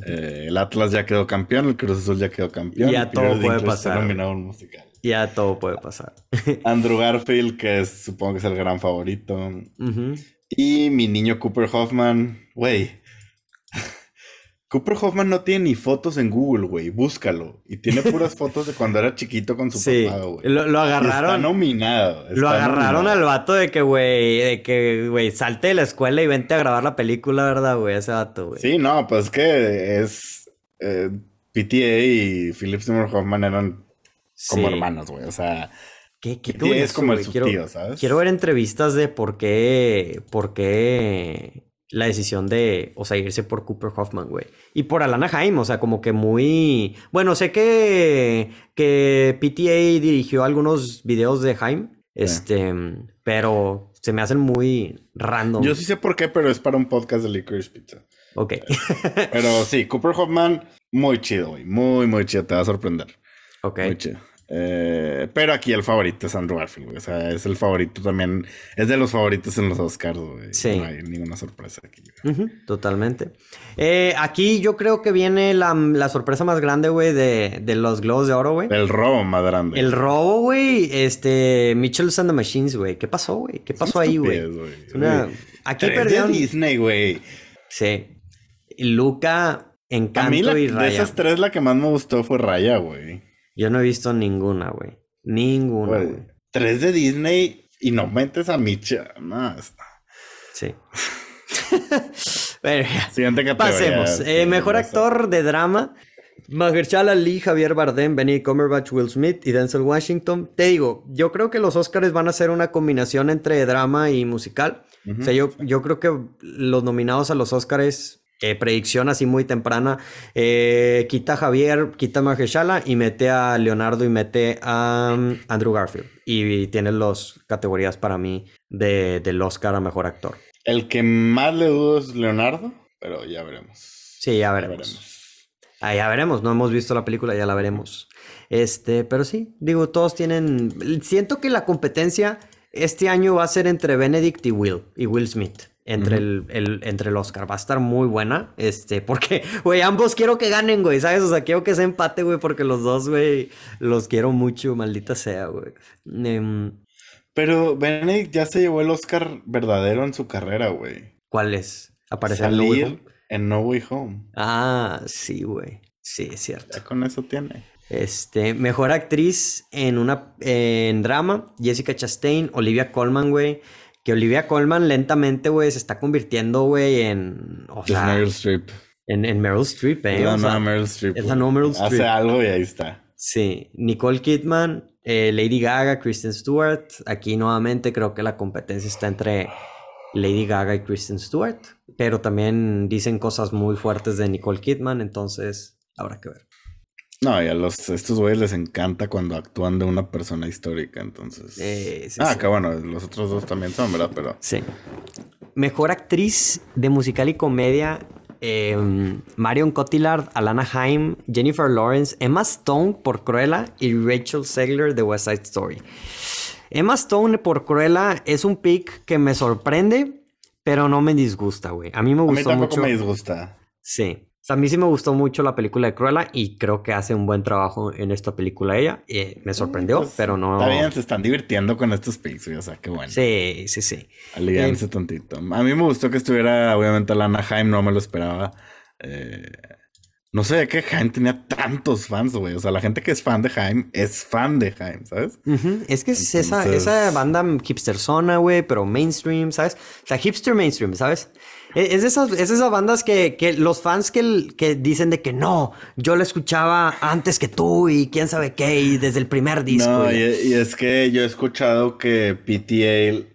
Eh, el Atlas ya quedó campeón, el Cruz Azul ya quedó campeón. Ya todo puede pasar. nominado en un musical. Ya todo puede pasar. Andrew Garfield, que supongo que es el gran favorito. Y mi niño Cooper Hoffman. Güey. Cooper Hoffman no tiene ni fotos en Google, güey. Búscalo. Y tiene puras fotos de cuando era chiquito con su papá, güey. Lo, agarraron. está nominado. lo agarraron al vato de que, güey, de que, güey, salte de la escuela y vente a grabar la película, ¿verdad, güey? Ese vato, güey. Sí, no, pues que es. Eh, PTA y Philip Seymour Hoffman eran como hermanos, güey. O sea, ¿Qué, qué es como el quiero, tío, ¿sabes? Quiero ver entrevistas de por qué, por qué la decisión de, o sea, irse por Cooper Hoffman, güey. Y por Alana Haim, o sea, como que muy... Bueno, sé que, que PTA dirigió algunos videos de Haim, este, pero se me hacen muy random. Yo sí sé por qué, pero es para un podcast de Licorice Pizza. Ok. pero sí, Cooper Hoffman, muy chido, güey. Muy, muy chido, te va a sorprender. Ok. Muy chido. Eh, pero aquí el favorito es Andrew Garfield, O sea, es el favorito también. Es de los favoritos en los Oscars, güey. Sí. No hay ninguna sorpresa aquí. totalmente. Eh, aquí yo creo que viene la, sorpresa más grande, güey, de, los Globos de Oro, güey. El robo más grande. El robo, güey. Este, Mitchell's and the Machines, güey. ¿Qué pasó, güey? ¿Qué pasó ahí, güey? Aquí perdieron. Disney, güey. Sí. Luca, Encanto y Raya. De esas tres, la que más me gustó fue Raya, güey. Yo no he visto ninguna, güey. Ninguna, güey. Tres de Disney y no metes a Mitchell. No, está. Sí. Siguiente categoría. Pasemos. Eh, mejor actor de drama. Mahershala Ali, Javier Bardem, Benny Cumberbatch, Will Smith y Denzel Washington. Te digo, yo creo que los Oscars van a ser una combinación entre drama y musical. O sea, yo, yo creo que los nominados a los Oscars, eh, predicción así muy temprana, eh, quita a Javier, quita a Mahershala y mete a Leonardo y mete a um, Andrew Garfield. Y, tiene las categorías para mí de, del Oscar a Mejor Actor. El que más le dudo es Leonardo, pero ya veremos. Sí, ya veremos. Ah, ya veremos, no hemos visto la película, ya la veremos. Este, pero sí, digo, todos tienen. Siento que la competencia este año va a ser entre Benedict y Will, y Will Smith. Entre, el, entre el Oscar. Va a estar muy buena. Este, porque, güey, ambos quiero que ganen, güey, ¿sabes? O sea, quiero que se empate, güey, porque los dos, güey, los quiero mucho, maldita sea, güey. Em, pero Benedict ya se llevó el Oscar verdadero en su carrera, güey. ¿Cuál es? ¿Aparece Salir en No Way Home. Ah, sí, güey. Sí, es cierto. Ya con eso tiene. Este, mejor actriz en una en drama, Jessica Chastain, Olivia Colman, güey. Que Olivia Colman lentamente, güey, se está convirtiendo, güey, en. O sea, Meryl Streep. En, en Meryl Streep, ¿eh? Es la nueva Meryl Streep. Es la nueva Meryl Streep. Hace algo y ahí está. Sí. Nicole Kidman, eh, Lady Gaga, Kristen Stewart. Aquí nuevamente creo que la competencia está entre Lady Gaga y Kristen Stewart. Pero también dicen cosas muy fuertes de Nicole Kidman, entonces habrá que ver. No, y a los, estos güeyes les encanta cuando actúan de una persona histórica, entonces. Ah, que bueno, los otros dos también son, ¿verdad? Pero. Sí. Mejor actriz de musical y comedia. Em, Marion Cotillard, Alana Haim, Jennifer Lawrence, Emma Stone por Cruella y Rachel Segler de West Side Story. Emma Stone por Cruella es un pick que me sorprende, pero no me disgusta, güey. A mí me gustó a mí tampoco me disgusta. Sí a mí sí me gustó mucho la película de Cruella y creo que hace un buen trabajo en esta película ella. Eh, me sorprendió, pues, pero no. Está bien, se están divirtiendo con estos pics, o sea, qué bueno. Sí, sí, sí. Aliviarse eh, tontito. A mí me gustó que estuviera, obviamente, Lana Haim, no me lo esperaba. Eh, no sé de qué Haim tenía tantos fans, güey. O sea, la gente que es fan de Haim es fan de Haim, ¿sabes? Es que es esa, esa banda hipster zona, güey, pero mainstream, ¿sabes? O sea, hipster mainstream, ¿sabes? E, es esas, es esas bandas que, que los fans que, que, dicen de que no, yo lo escuchaba antes que tú y quién sabe qué, y desde el primer disco. No, y, es que yo he escuchado que PTA,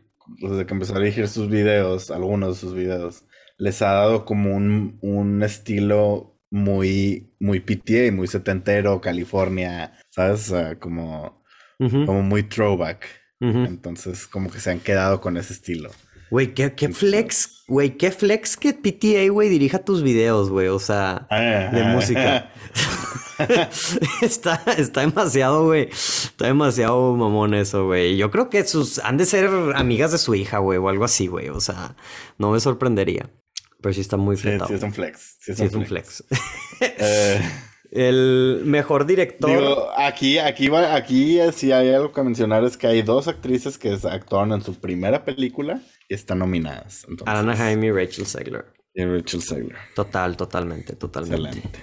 desde que empezó a dirigir sus videos, algunos de sus videos, les ha dado como un, un estilo muy, muy PTA, muy setentero, California, ¿sabes? O sea, como, como muy throwback. Entonces, como que se han quedado con ese estilo. Güey, qué, flex, güey, qué flex que PTA, güey, dirija tus videos, güey, o sea, de música. está, está demasiado, güey, está demasiado mamón eso, güey. Yo creo que sus, han de ser amigas de su hija, güey, o algo así, güey, o sea, no me sorprendería. Pero sí está muy fletado. Sí, es un flex. Sí, es, un, flex. Eh, el mejor director. Digo, aquí, aquí, va, aquí sí hay algo que mencionar: es que hay dos actrices que actuaron en su primera película y están nominadas. Anna Jaime y Rachel Segler. Y Rachel Segler. Total, totalmente, totalmente. Excelente.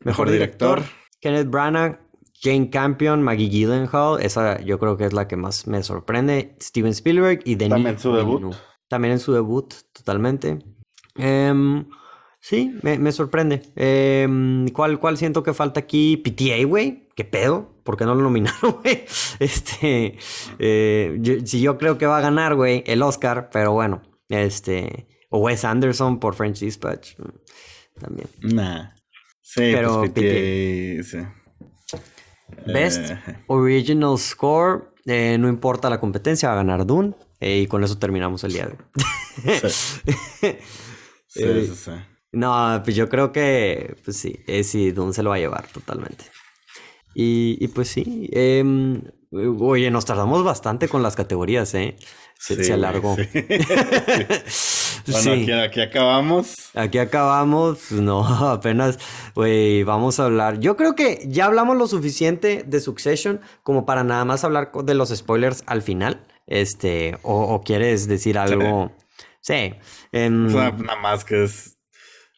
Mejor, director, Kenneth Branagh, Jane Campion, Maggie Gyllenhaal. Esa yo creo que es la que más me sorprende. Steven Spielberg y Denis. También en su debut. También en su debut, totalmente. Eh, Sí, me, sorprende. Em, ¿cuál, ¿Cuál siento que falta aquí? PTA, güey. ¿Qué pedo? ¿Por qué no lo nominaron, güey? Este. Eh, si yo creo que va a ganar, güey, el Oscar, pero bueno. Este. O Wes Anderson por French Dispatch. Mm, también. Nah. Sí, pero pues PTA, sí. Best eh. Original Score. Eh, no importa la competencia, va a ganar Dune. y con eso terminamos el día de hoy. sí, sí, sí. No, pues yo creo que, pues sí, eh, sí, Dune se lo va a llevar totalmente. Y, pues sí, em, oye, nos tardamos bastante con las categorías, ¿eh? Se, alargó. bueno, aquí, acabamos. Aquí acabamos, no, apenas, güey, vamos a hablar. Yo creo que ya hablamos lo suficiente de Succession como para nada más hablar de los spoilers al final. Este, o, quieres decir algo. Sí. Em, nada más que es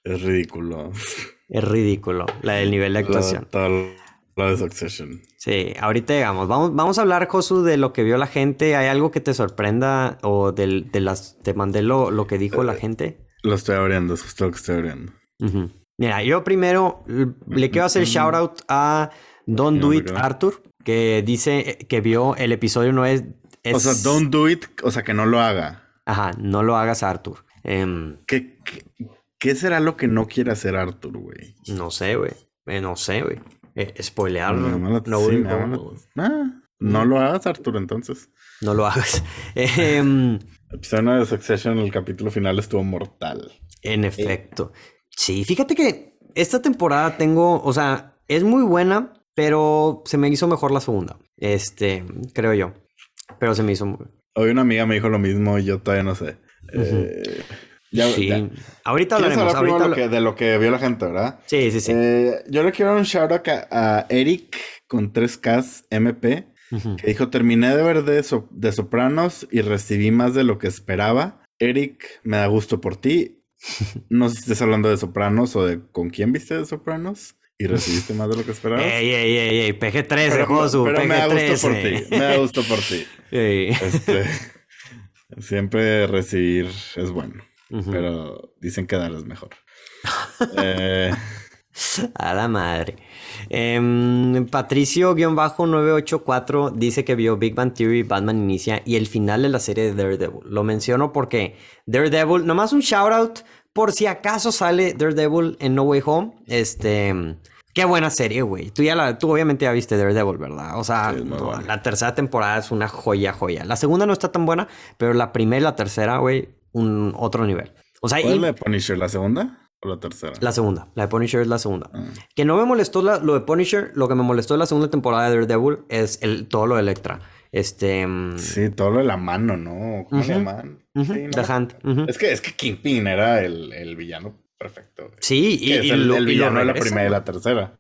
es ridículo. Es ridículo, la del nivel de actuación. Lo de Succession. Sí, ahorita llegamos. Vamos, vamos a hablar, Josu, de lo que vio la gente. ¿Hay algo que te sorprenda o de, de las te mandé lo, lo que dijo la eh, gente? Lo estoy abriendo, es justo lo que estoy abriendo. Mira, yo primero le quiero hacer shout out a Don't Do It Arthur, que dice que vio el episodio no es, O sea, Don't Do It, o sea, que no lo haga. Ajá, no lo hagas, Arthur. Em, ¿Qué, qué, será lo que no quiere hacer Arthur, güey? No sé, güey. Eh, no sé, güey. Eh, spoilearlo. No, ah, no, lo hagas, Arthur, entonces. No lo hagas. eh, episodio de Succession, el capítulo final estuvo mortal. En efecto. Sí, fíjate que esta temporada tengo, o sea, es muy buena, pero se me hizo mejor la segunda. Este, creo yo. Pero se me hizo muy... Hoy una amiga me dijo lo mismo y yo todavía no sé. Eh, sí. Ahorita hablaremos. Ahorita de lo que vio la gente, ¿verdad? Sí, sí, sí. Eh, yo le quiero dar un shout out a, Eric con 3K MP. Que dijo, terminé de ver de, de Sopranos y recibí más de lo que esperaba. Eric, me da gusto por ti. No sé si estás hablando de Sopranos o de con quién viste de Sopranos y recibiste más de lo que esperabas. Ey, ey, ey, ey, PG-13, Josu, pero me da gusto por ti, me da gusto por ti. Este, siempre recibir es bueno, pero dicen que dar es mejor. eh... A la madre. Eh, Patricio-984 dice que vio Big Bang Theory, Batman Inicia y el final de la serie de Daredevil. Lo menciono porque Daredevil, nomás un shout out por si acaso sale Daredevil en No Way Home. Este, qué buena serie, güey. Tú ya la, tú obviamente ya viste Daredevil, ¿verdad? O sea, la tercera temporada es una joya, joya. La segunda no está tan buena, pero la primera y la tercera, güey, un otro nivel. O sea, ¿Cuál es la Punisher? ¿La segunda? ¿O la tercera? La segunda. La de Punisher es la segunda. Ah. Que no me molestó lo de Punisher. Lo que me molestó de la segunda temporada de Daredevil es el, todo lo de Electra. Este. Mm, sí, todo lo de la mano, ¿no? ¿Cómo se llaman? The Hand. Es que, es que Kingpin era el, el villano perfecto. Sí, y, es el, el villano de la primera y la tercera.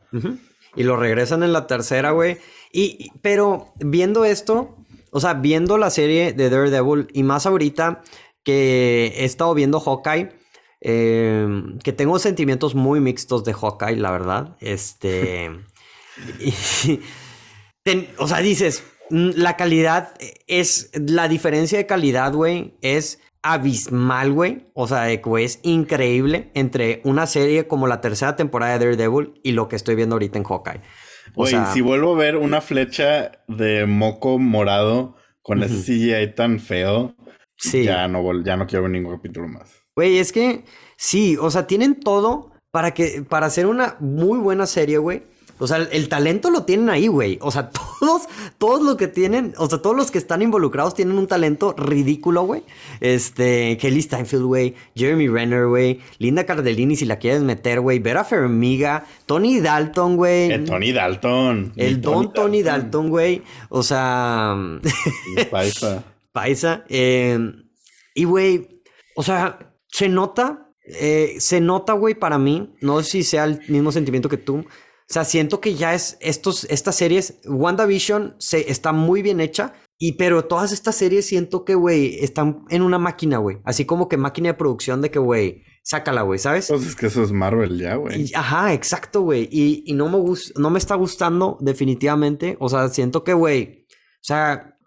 Y lo regresan en la tercera, güey. Y, pero viendo esto, o sea, viendo la serie de Daredevil y más ahorita que he estado viendo Hawkeye Em, que tengo sentimientos muy mixtos de Hawkeye, la verdad. Este. o sea, dices, mm, la calidad es. La diferencia de calidad, güey, es abismal, güey. O sea, es increíble entre una serie como la tercera temporada de Daredevil y lo que estoy viendo ahorita en Hawkeye. O sea, si vuelvo a ver una flecha de moco morado con ese CGI tan feo, ya, no, ya no quiero ver ningún capítulo más. Güey, es que sí, o sea, tienen todo para que para hacer una muy buena serie, güey. O sea, el, talento lo tienen ahí, güey. O sea, todos, todos los que tienen, o sea, todos los que están involucrados tienen un talento ridículo, güey. Este, Kelly Steinfeld, güey. Jeremy Renner, güey. Linda Cardellini, si la quieres meter, güey. Vera Fermiga. Tony Dalton, güey. El Tony Dalton. El don Tony Dalton, güey. O sea. Paisa. Eh, y, güey, o sea, se nota, eh, se nota, güey, para mí, no sé si sea el mismo sentimiento que tú. O sea, siento que ya es estos, estas series, WandaVision se, está muy bien hecha, y pero todas estas series siento que, güey, están en una máquina, güey. Así como que máquina de producción de que, güey, sácala, güey, ¿sabes? Pues es que eso es Marvel ya, güey. Ajá, exacto, güey. Y, y, no, me no me está gustando definitivamente. O sea, siento que, güey, o sea,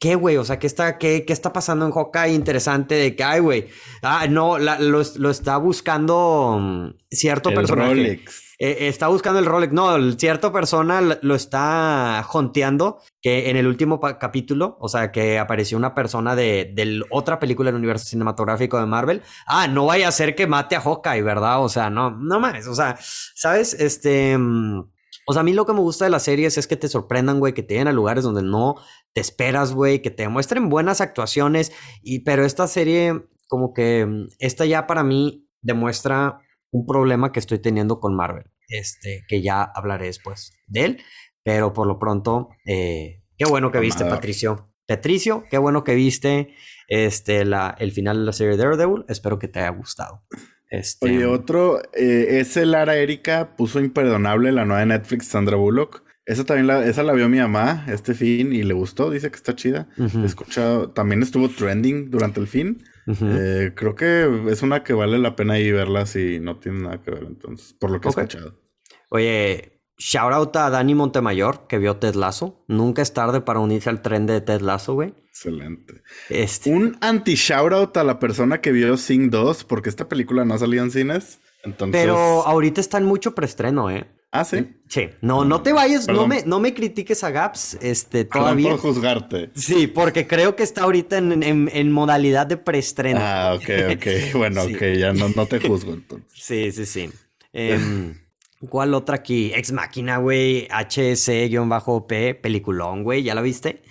¿Qué, güey? O sea, ¿qué está, qué, ¿qué está pasando en Hawkeye? Interesante de que, ay, güey. Ah, no, lo, está buscando mm, cierto el Rolex. Eh, está buscando el Rolex. No, cierta persona lo está jonteando. Que en el último capítulo, o sea, que apareció una persona de, de, otra película del universo cinematográfico de Marvel. Ah, no vaya a ser que mate a Hawkeye, ¿verdad? O sea, no, no más. O sea, ¿sabes? Este. Mm, o sea, a mí lo que me gusta de las series es que te sorprendan, güey, que te lleven a lugares donde no te esperas, güey, que te muestren buenas actuaciones. Y, pero esta serie, como que, mm, esta ya para mí demuestra un problema que estoy teniendo con Marvel. Este, que ya hablaré después de él. Pero por lo pronto, eh, qué bueno que viste, Patricio. Patricio, qué bueno que viste este, la, el final de la serie Daredevil. Espero que te haya gustado. Este... Oye, otro, eh, ese Lara Erika puso imperdonable la nueva de Netflix, Sandra Bullock. Esa también la, esa la vio mi mamá este fin y le gustó, dice que está chida. He escuchado, también estuvo trending durante el fin. Eh, creo que es una que vale la pena ir verla si no tiene nada que ver, entonces, por lo que he escuchado. Oye, shout out a Dani Montemayor, que vio Ted Lasso. Nunca es tarde para unirse al tren de Ted Lasso, güey. Excelente. Este. Un anti-shout out a la persona que vio Sing 2, porque esta película no salió en cines. Entonces... Pero ahorita está en mucho preestreno, ¿eh? Ah, sí. Sí. No, no te vayas, no me, no me critiques a Gaps, este, todavía. por juzgarte. Sí, porque creo que está ahorita en, modalidad de preestreno. Ah, ok, ok. Bueno, ok, ya no, no te juzgo entonces. Sí, sí, sí. Em, ¿Cuál otra aquí? Ex Máquina, güey. HS-P, peliculón, güey. ¿Ya la viste?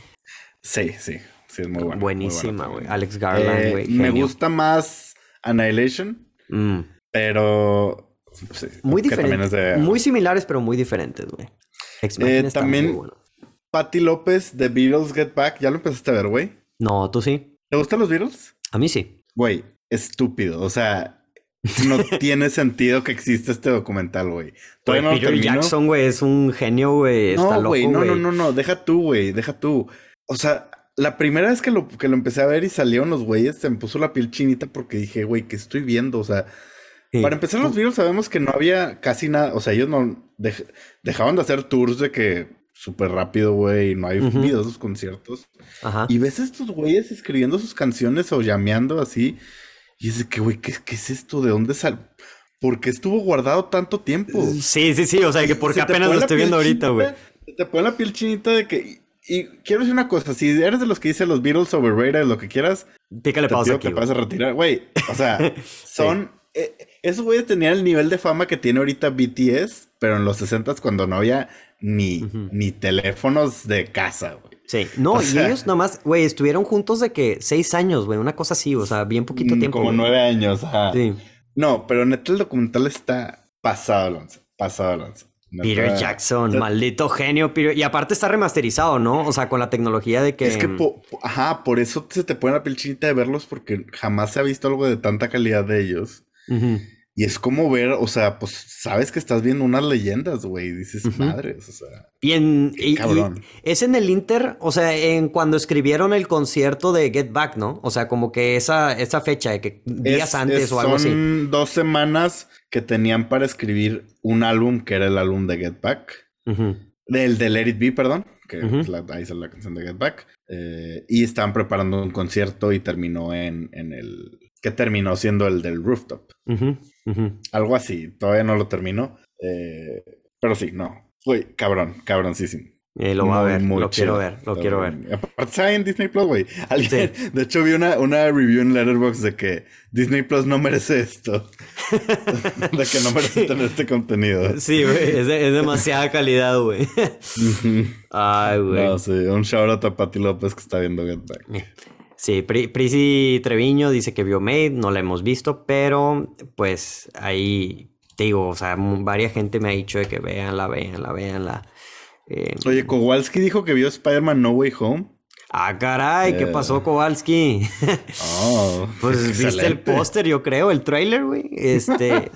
Sí, sí. Sí, es muy buena. Buenísima, güey. Alex Garland, eh, güey. me gusta más Annihilation, mm. pero muy diferentes. Muy similares, pero muy diferentes, güey. Eh, también Patty López de Beatles Get Back. ¿Ya lo empezaste a ver, güey? No, tú sí. ¿Te gustan los Beatles? A mí sí. Güey, estúpido. O sea, no tiene sentido que exista este documental, güey. Todavía no Peter Jackson, güey, es un genio, güey. No, güey, no, no, no, no. Deja tú, güey. Deja tú. O sea, la primera vez que lo, que lo empecé a ver y salieron los güeyes, se me puso la piel chinita porque dije, güey, ¿qué estoy viendo? O sea, para empezar, los Beatles sabemos que no había casi nada. O sea, ellos no dejaban de hacer tours de que súper rápido, güey, no hay videos de sus conciertos. Ajá. Y ves a estos güeyes escribiendo sus canciones o llameando así. Y es de que, güey, ¿qué, es esto? ¿De dónde sale? ¿Por qué estuvo guardado tanto tiempo? Sí, sí, sí. O sea, que porque apenas lo estoy viendo ahorita, güey. Te pone la piel chinita de que. Y, quiero decir una cosa, si eres de los que dicen los Beatles overrated, lo que quieras, pícale pausa aquí. Que vas a retirar, güey. O sea, son eh, esos güeyes tenían el nivel de fama que tiene ahorita BTS, pero en los 60 cuando no había ni, ni teléfonos de casa, güey. Sí, no, y ellos nomás, güey, estuvieron juntos de que seis años, güey, una cosa así, o sea, bien poquito mm, tiempo. Como nueve años, ajá. Sí. No, pero neta el documental está pasado, Alonso, pasado, Alonso. Peter Jackson, maldito genio, Peter. Y aparte está remasterizado, ¿no? O sea, con la tecnología de que. Es que, ajá, por eso se te pone la piel de verlos, porque jamás se ha visto algo de tanta calidad de ellos. Y es como ver, o sea, pues sabes que estás viendo unas leyendas, güey. Dices, madres, o sea. Y en. es en el Inter, o sea, en cuando escribieron el concierto de Get Back, ¿no? O sea, como que esa, esa fecha de que días antes o algo así. Son dos semanas que tenían para escribir un álbum que era el álbum de Get Back. Del de Let It Be, perdón. Que la, ahí sale la canción de Get Back. Eh, y estaban preparando un concierto y terminó en, en el que terminó siendo el del rooftop. Algo así, todavía no lo terminó. Eh, pero sí, no. Uy, cabrón, cabroncísimo. Eh, lo va a ver, lo quiero ver, lo quiero ver. Aparte está en Disney Plus, güey. De hecho, vi una, una review en Letterboxd de que Disney Plus no merece esto. de que no merece tener este contenido. Sí, güey, es, demasiada calidad, güey. Ay, güey. No, sí, un shout out a Patty López que está viendo Get Back. Sí, Prisi Treviño dice que vio Made, no la hemos visto, pero pues ahí te digo, o sea, varias gente me ha dicho de que véanla, véanla, véanla. Eh, Oye, Kowalski dijo que vio Spider-Man No Way Home. Ah, caray, ¿qué pasó, eh. Kowalski? Oh, pues viste el póster, yo creo, el trailer, güey. Este.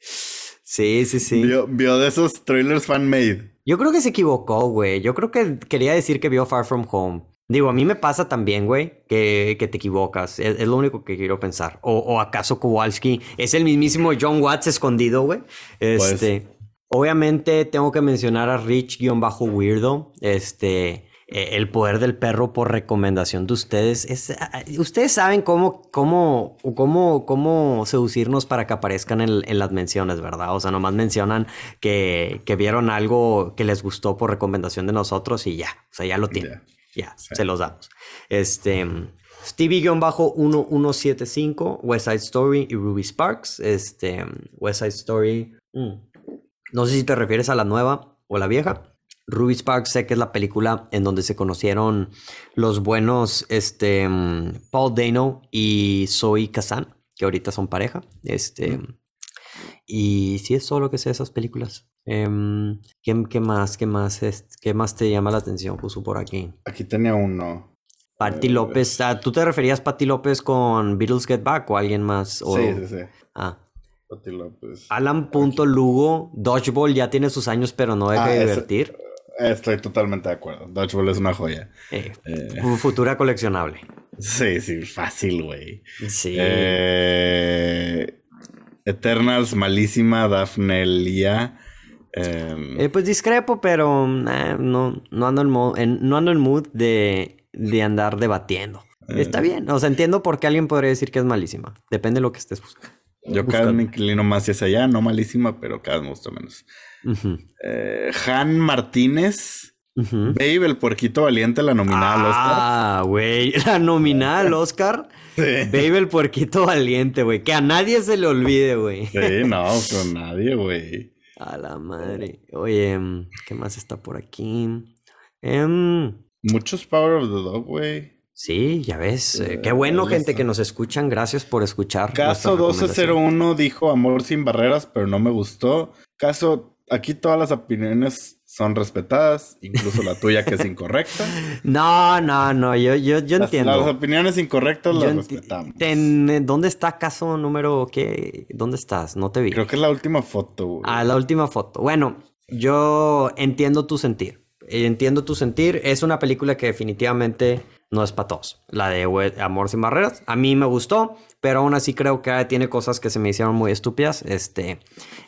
sí, sí, sí. Vio, vio de esos trailers fan-made. Yo creo que se equivocó, güey. Yo creo que quería decir que vio Far From Home. Digo, a mí me pasa también, güey, que, te equivocas. Es, lo único que quiero pensar. O, acaso Kowalski es el mismísimo John Watts escondido, güey. Este, obviamente tengo que mencionar a Rich-Weirdo. Este, e, el poder del perro por recomendación de ustedes. Es, ustedes saben cómo, cómo, cómo, cómo seducirnos para que aparezcan en, las menciones, ¿verdad? O sea, nomás mencionan que, que, vieron algo que les gustó por recomendación de nosotros y ya. O sea, ya lo tienen. Ya, se los damos. Este, Stevie-1175, West Side Story y Ruby Sparks. Este, West Side Story. Mm, no sé si te refieres a la nueva o la vieja. Ruby Sparks sé que es la película en donde se conocieron los buenos este, Paul Dano y Zoe Kazan, que ahorita son pareja. Este, y sí es solo que sé esas películas. Em, ¿qué, más? ¿Qué más? ¿Qué más te llama la atención? Puso por aquí. Aquí tenía uno. Patti López. Ah, ¿Tú te referías a Patti López con Beatles Get Back o alguien más? Sí, sí, sí. Ah. Patti López. Alan.lugo. Dodgeball ya tiene sus años, pero no deja de ah, divertir. Estoy totalmente de acuerdo. Dodgeball es una joya. Eh, eh. Futura coleccionable. Sí, sí, fácil, güey. Sí. Eh, Eternals, malísima, Daphne Lía. Em, Eh, pues discrepo, pero eh, no, no, ando en mo- en- no ando en mood de, de andar debatiendo. Eh. Está bien, o sea, entiendo por qué alguien podría decir que es malísima. Depende de lo que estés buscando. yo cada vez me inclino más hacia allá, no malísima, pero cada vez me gusta menos. Eh, Han Martínez, ujú. Babe, el puerquito valiente, la nominada al Oscar. Ah, güey, la nominada al Oscar. Sí. Baby el puerquito valiente, güey. Que a nadie se le olvide, güey. Sí, no, con nadie, güey. A la madre. Oye, em, ¿qué más está por aquí? Em, Muchos Power of the Dog, güey. sí, ya ves. eh, qué bueno, gente, está. que nos escuchan. Gracias por escuchar. Caso nuestra recomendación. 1201 dijo Amor sin barreras, pero no me gustó. Caso, aquí todas las opiniones son respetadas, incluso la tuya que es incorrecta. No, no, no. Yo, yo, yo Las, entiendo. las opiniones incorrectas las respetamos. Ten- ¿Dónde está caso número qué? ¿Dónde estás? No te vi. Creo que es la última foto, güey. Ah, la última foto. Bueno, yo entiendo tu sentir. Entiendo tu sentir. Es una película que definitivamente no es para todos. La de Amor sin barreras. A mí me gustó, pero aún así creo que tiene cosas que se me hicieron muy estúpidas. Este,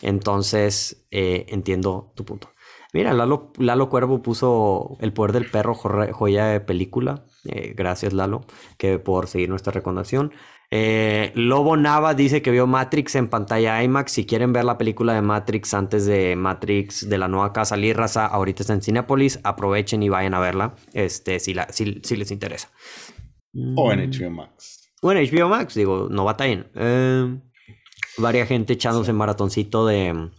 entonces eh, entiendo tu punto. Mira, Lalo, Lalo Cuervo puso El poder del perro, joya de película. Eh, gracias, Lalo, que por seguir nuestra recomendación. Eh, Lobo Nava dice que vio Matrix en pantalla IMAX. Si quieren ver la película de Matrix antes de Matrix de la nueva casa salir, raza, ahorita está en Cinepolis. Aprovechen y vayan a verla. Este, si, la, si, si les interesa. O en Mm. HBO Max. Bueno, HBO Max, digo, no batallen. Eh, varia gente echándose maratoncito de,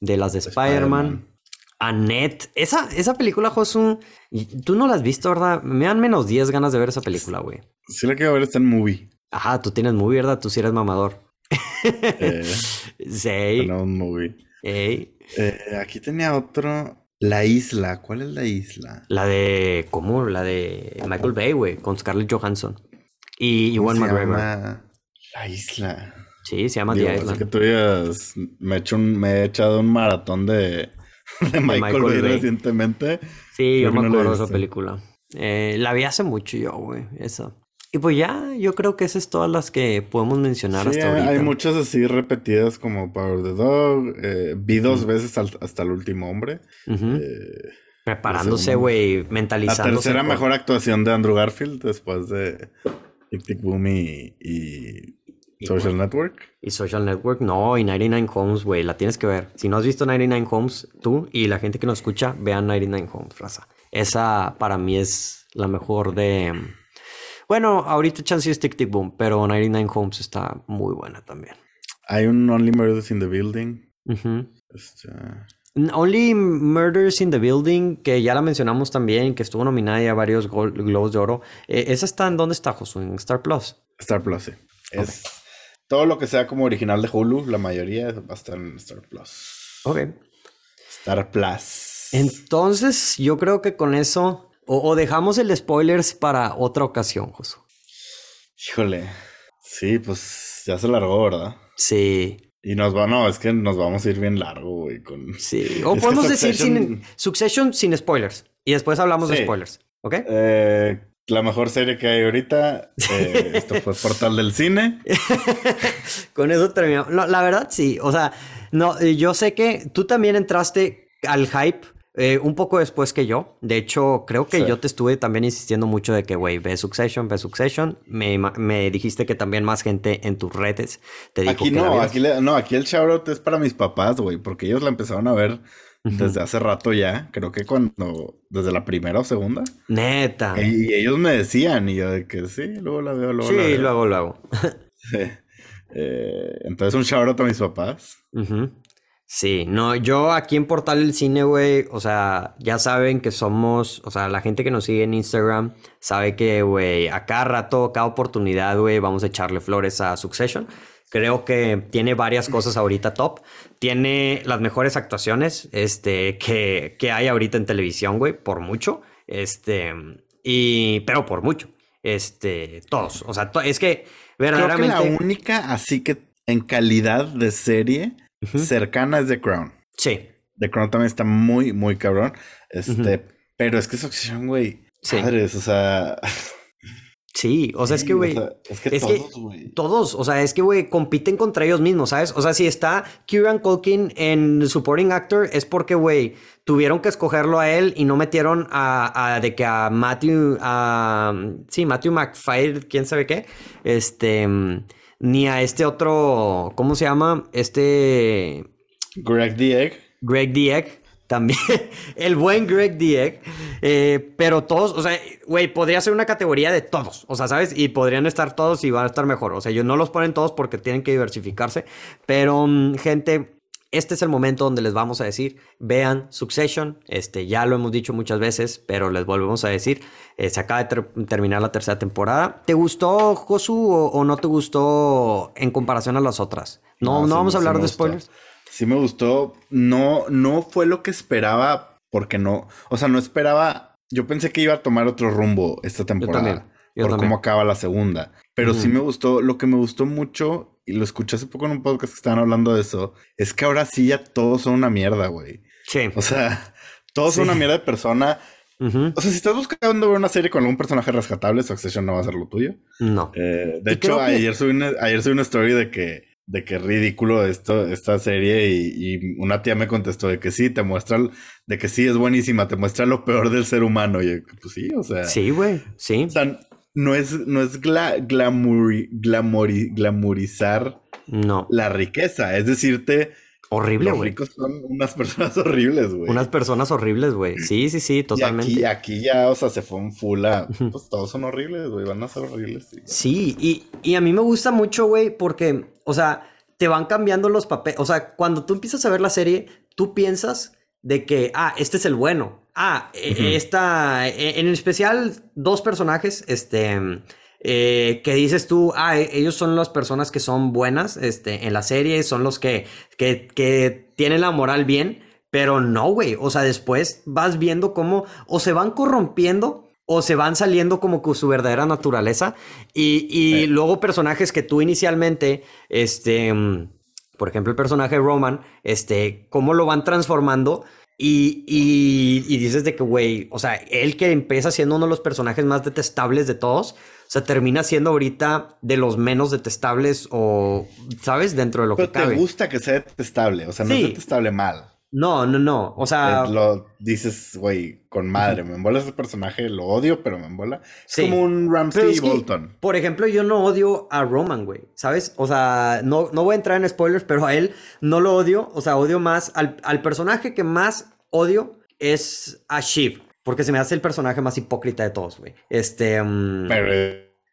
de las de Spider-Man. Spider-Man. Annette, esa, esa película, Josu, tú no la has visto, ¿verdad? Me dan menos 10 ganas de ver esa película, güey. Sí la quiero ver, está en movie. Ajá, tú tienes muy, ¿verdad? Tú sí eres mamador. Eh, Sí. tenemos movie. Ey. Eh, aquí tenía otro. La isla. ¿Cuál es la isla? La de, ¿cómo? La de Michael Bay, güey, con Scarlett Johansson. Y ¿Cómo Iwan McGregor. llama? La isla. Sí, se llama Digo, The así Island. que tú digas, me he, hecho un- me he echado un maratón de, de Michael, Michael Bay, recientemente. Sí, yo me no la acuerdo de esa película. Eh, la vi hace mucho yo, güey, esa. Y pues ya, yo creo que esas es todas las que podemos mencionar Sí, hasta ahorita. hay muchas así repetidas como Power of the Dog. eh, vi dos veces al- hasta el último hombre. Eh, Preparándose, güey, la mentalizándose. tercera por- mejor actuación de Andrew Garfield después de Tic Tic Boom y, y Y Social bueno. Network. Y Social Network, no, y 99 Homes, güey, la tienes que ver. Si no has visto 99 Homes, tú y la gente que nos escucha, vean 99 Homes, raza. Esa para mí es la mejor de... Bueno, ahorita chance es Tic Tic Boom, pero 99 Homes está muy buena también. Hay un Only Murders in the Building. Ujú. Este, Only Murders in the Building, que ya la mencionamos también, que estuvo nominada ya a varios Globos de Oro. Eh, ¿Esa está en dónde está, Josu? ¿En Star Plus? Star Plus, sí. Es todo lo que sea como original de Hulu, la mayoría va a estar en Star Plus. Ok. Star Plus. Entonces, yo creo que con eso... O, o dejamos el spoilers para otra ocasión, Josu. Híjole. Sí, pues ya se largó, ¿verdad? Sí, Y nos va, no, es que nos vamos a ir bien largo, güey, con... sí. O Es podemos decir sin, Succession- sin spoilers. Y después hablamos de spoilers. ¿Ok? Eh, la mejor serie que hay ahorita, eh, esto fue Portal del Cine. Con eso terminamos. No, la verdad, sí. O sea, no, eh, yo sé que tú también entraste al hype eh, un poco después que yo. De hecho, creo que Sí. yo te estuve también insistiendo mucho de que, güey, ve Succession, ve Succession. Me, me dijiste que también más gente en tus redes te dijo Aquí que la no, vieras. aquí, le- no, aquí el shoutout es para mis papás, güey, porque ellos la empezaron a ver desde hace rato ya, creo que cuando, desde la primera o segunda. Neta. Y, y ellos me decían, y yo de que sí, luego la veo, luego la sí, veo. luego, luego. Sí. Eh, entonces un shoutout a mis papás. Sí, no, yo aquí en Portal del Cine, güey, o sea, ya saben que somos, o sea, la gente que nos sigue en Instagram sabe que, güey, a cada rato, cada oportunidad, güey, vamos a echarle flores a Succession. Creo que tiene varias cosas ahorita top. Tiene las mejores actuaciones, este, que, que hay ahorita en televisión, güey, por mucho. Este, y, pero por mucho. Este, todos. O sea, to- es que Creo que verdaderamente. la única, así que en calidad de serie cercana es The Crown. Sí, The Crown también está muy, muy cabrón. Este, pero es que Succession, güey, Sí. madres, o sea, Sí, o sea, es que, güey. es que todos, güey. Todos, o sea, es que, güey, compiten contra ellos mismos, ¿sabes? O sea, si está Kieran Culkin en Supporting Actor, es porque, güey, tuvieron que escogerlo a él y no metieron a, de que a Matthew, a. Sí, Matthew McFire, quién sabe qué. Este. Ni a este otro. ¿Cómo se llama? Este. Greg Dieg. Greg Dieg. También, el buen Greg Dieg. Eh, pero todos, o sea, güey, podría ser una categoría de todos. O sea, ¿sabes? Y podrían estar todos y van a estar mejor. O sea, ellos no los ponen todos porque tienen que diversificarse. Pero, mm, gente, este es el momento donde les vamos a decir, vean Succession. Este, ya lo hemos dicho muchas veces, pero les volvemos a decir, eh, se acaba de terminar la tercera temporada. ¿Te gustó, Josu, o, no te gustó en comparación a las otras? No, no, vamos a hablar de spoilers. Sí me gustó. No, no fue lo que esperaba porque no, o sea, no esperaba. Yo pensé que iba a tomar otro rumbo esta temporada. por cómo acaba la segunda. Pero sí me gustó. Lo que me gustó mucho, y lo escuché hace poco en un podcast que estaban hablando de eso, es que ahora sí ya todos son una mierda, güey. Sí. O sea, todos son una mierda de persona. O sea, si estás buscando ver una serie con algún personaje rescatable, Succession no va a ser lo tuyo. No. Eh, de hecho, ayer, subí una, ayer subí una story de que de que ridículo esto, esta serie y, una tía me contestó de que sí, te muestra, de que sí es buenísima, te muestra lo peor del ser humano. Y pues sí, o sea. Sí, güey, sí. O sea, no es, no es glamorizar no. la riqueza, es decirte... Horrible, güey. Los ricos son unas personas horribles, güey. Unas personas horribles, güey. Sí, sí, sí, totalmente. Y aquí, ya, o sea, se fue un full Pues todos son horribles, güey. Van a ser horribles. Sí, y, y a mí me gusta mucho, güey, porque o sea, te van cambiando los papeles. O sea, cuando tú empiezas a ver la serie, tú piensas de que, ah, este es el bueno. Ah, e, esta, e, en especial dos personajes, este, eh, que dices tú, ah, e, ellos son las personas que son buenas, este, en la serie, son los que, que, que tienen la moral bien, pero no, güey, o sea, después vas viendo cómo o se van corrompiendo o se van saliendo como con su verdadera naturaleza. Y, luego personajes que tú inicialmente, este, mm, por ejemplo, el personaje Roman, este, cómo lo van transformando. Y, y, dices de que, güey, o sea, él que empieza siendo uno de los personajes más detestables de todos, o sea, termina siendo ahorita de los menos detestables o, ¿sabes? Dentro de lo que cabe. te gusta que sea detestable, o sea, no es detestable mal. No, no, no. O sea. Eh, lo dices, güey, con madre. Me embola ese personaje, lo odio, pero me embola. Es como un Ramsey Bolton. por ejemplo, yo no odio a Roman, güey. ¿Sabes? O sea, no, no voy a entrar en spoilers, pero a él no lo odio. O sea, odio más. Al, personaje que más odio es a Shiv. Porque se me hace el personaje más hipócrita de todos, güey. Este. Mm, pero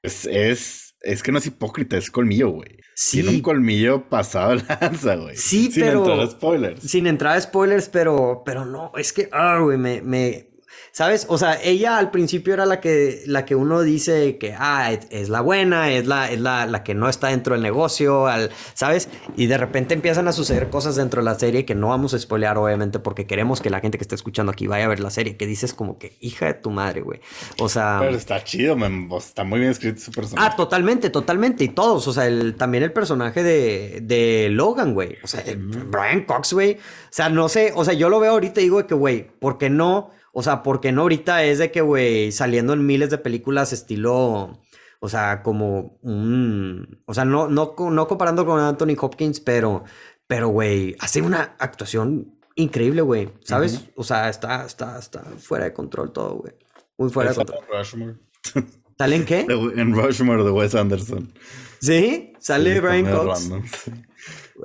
es, es, es que no es hipócrita, es colmillo, güey. Tiene un colmillo pasado lanza, güey. Sí, sin pero. Sin entrar a spoilers. Sin entrar a spoilers, pero, pero no, es que, ah, güey, me, me, ¿Sabes? O sea, ella al principio era la que, la que uno dice que, ah, es, la buena, es, la, es la, la, que no está dentro del negocio, al, ¿sabes? Y de repente empiezan a suceder cosas dentro de la serie que no vamos a spoilear, obviamente, porque queremos que la gente que está escuchando aquí vaya a ver la serie, que dices como que, hija de tu madre, güey. O sea... Pero está chido, está muy bien escrito su personaje. Ah, totalmente, totalmente. Y todos, o sea, el, también el personaje de, de Logan, güey. O sea, Brian Cox, güey. O sea, no sé, o sea, yo lo veo ahorita y digo que, güey, ¿por qué no? O sea, porque no ahorita es de que, güey, saliendo en miles de películas estilo, o sea, como un, o sea, no, no, no comparando con Anthony Hopkins, pero, pero, güey, hace una actuación increíble, güey, ¿sabes? O sea, está, está, está fuera de control todo, güey. Muy fuera de control. Rushmore. ¿Sale en qué? En Rushmore de Wes Anderson. ¿Sí? Sale Brian Cox.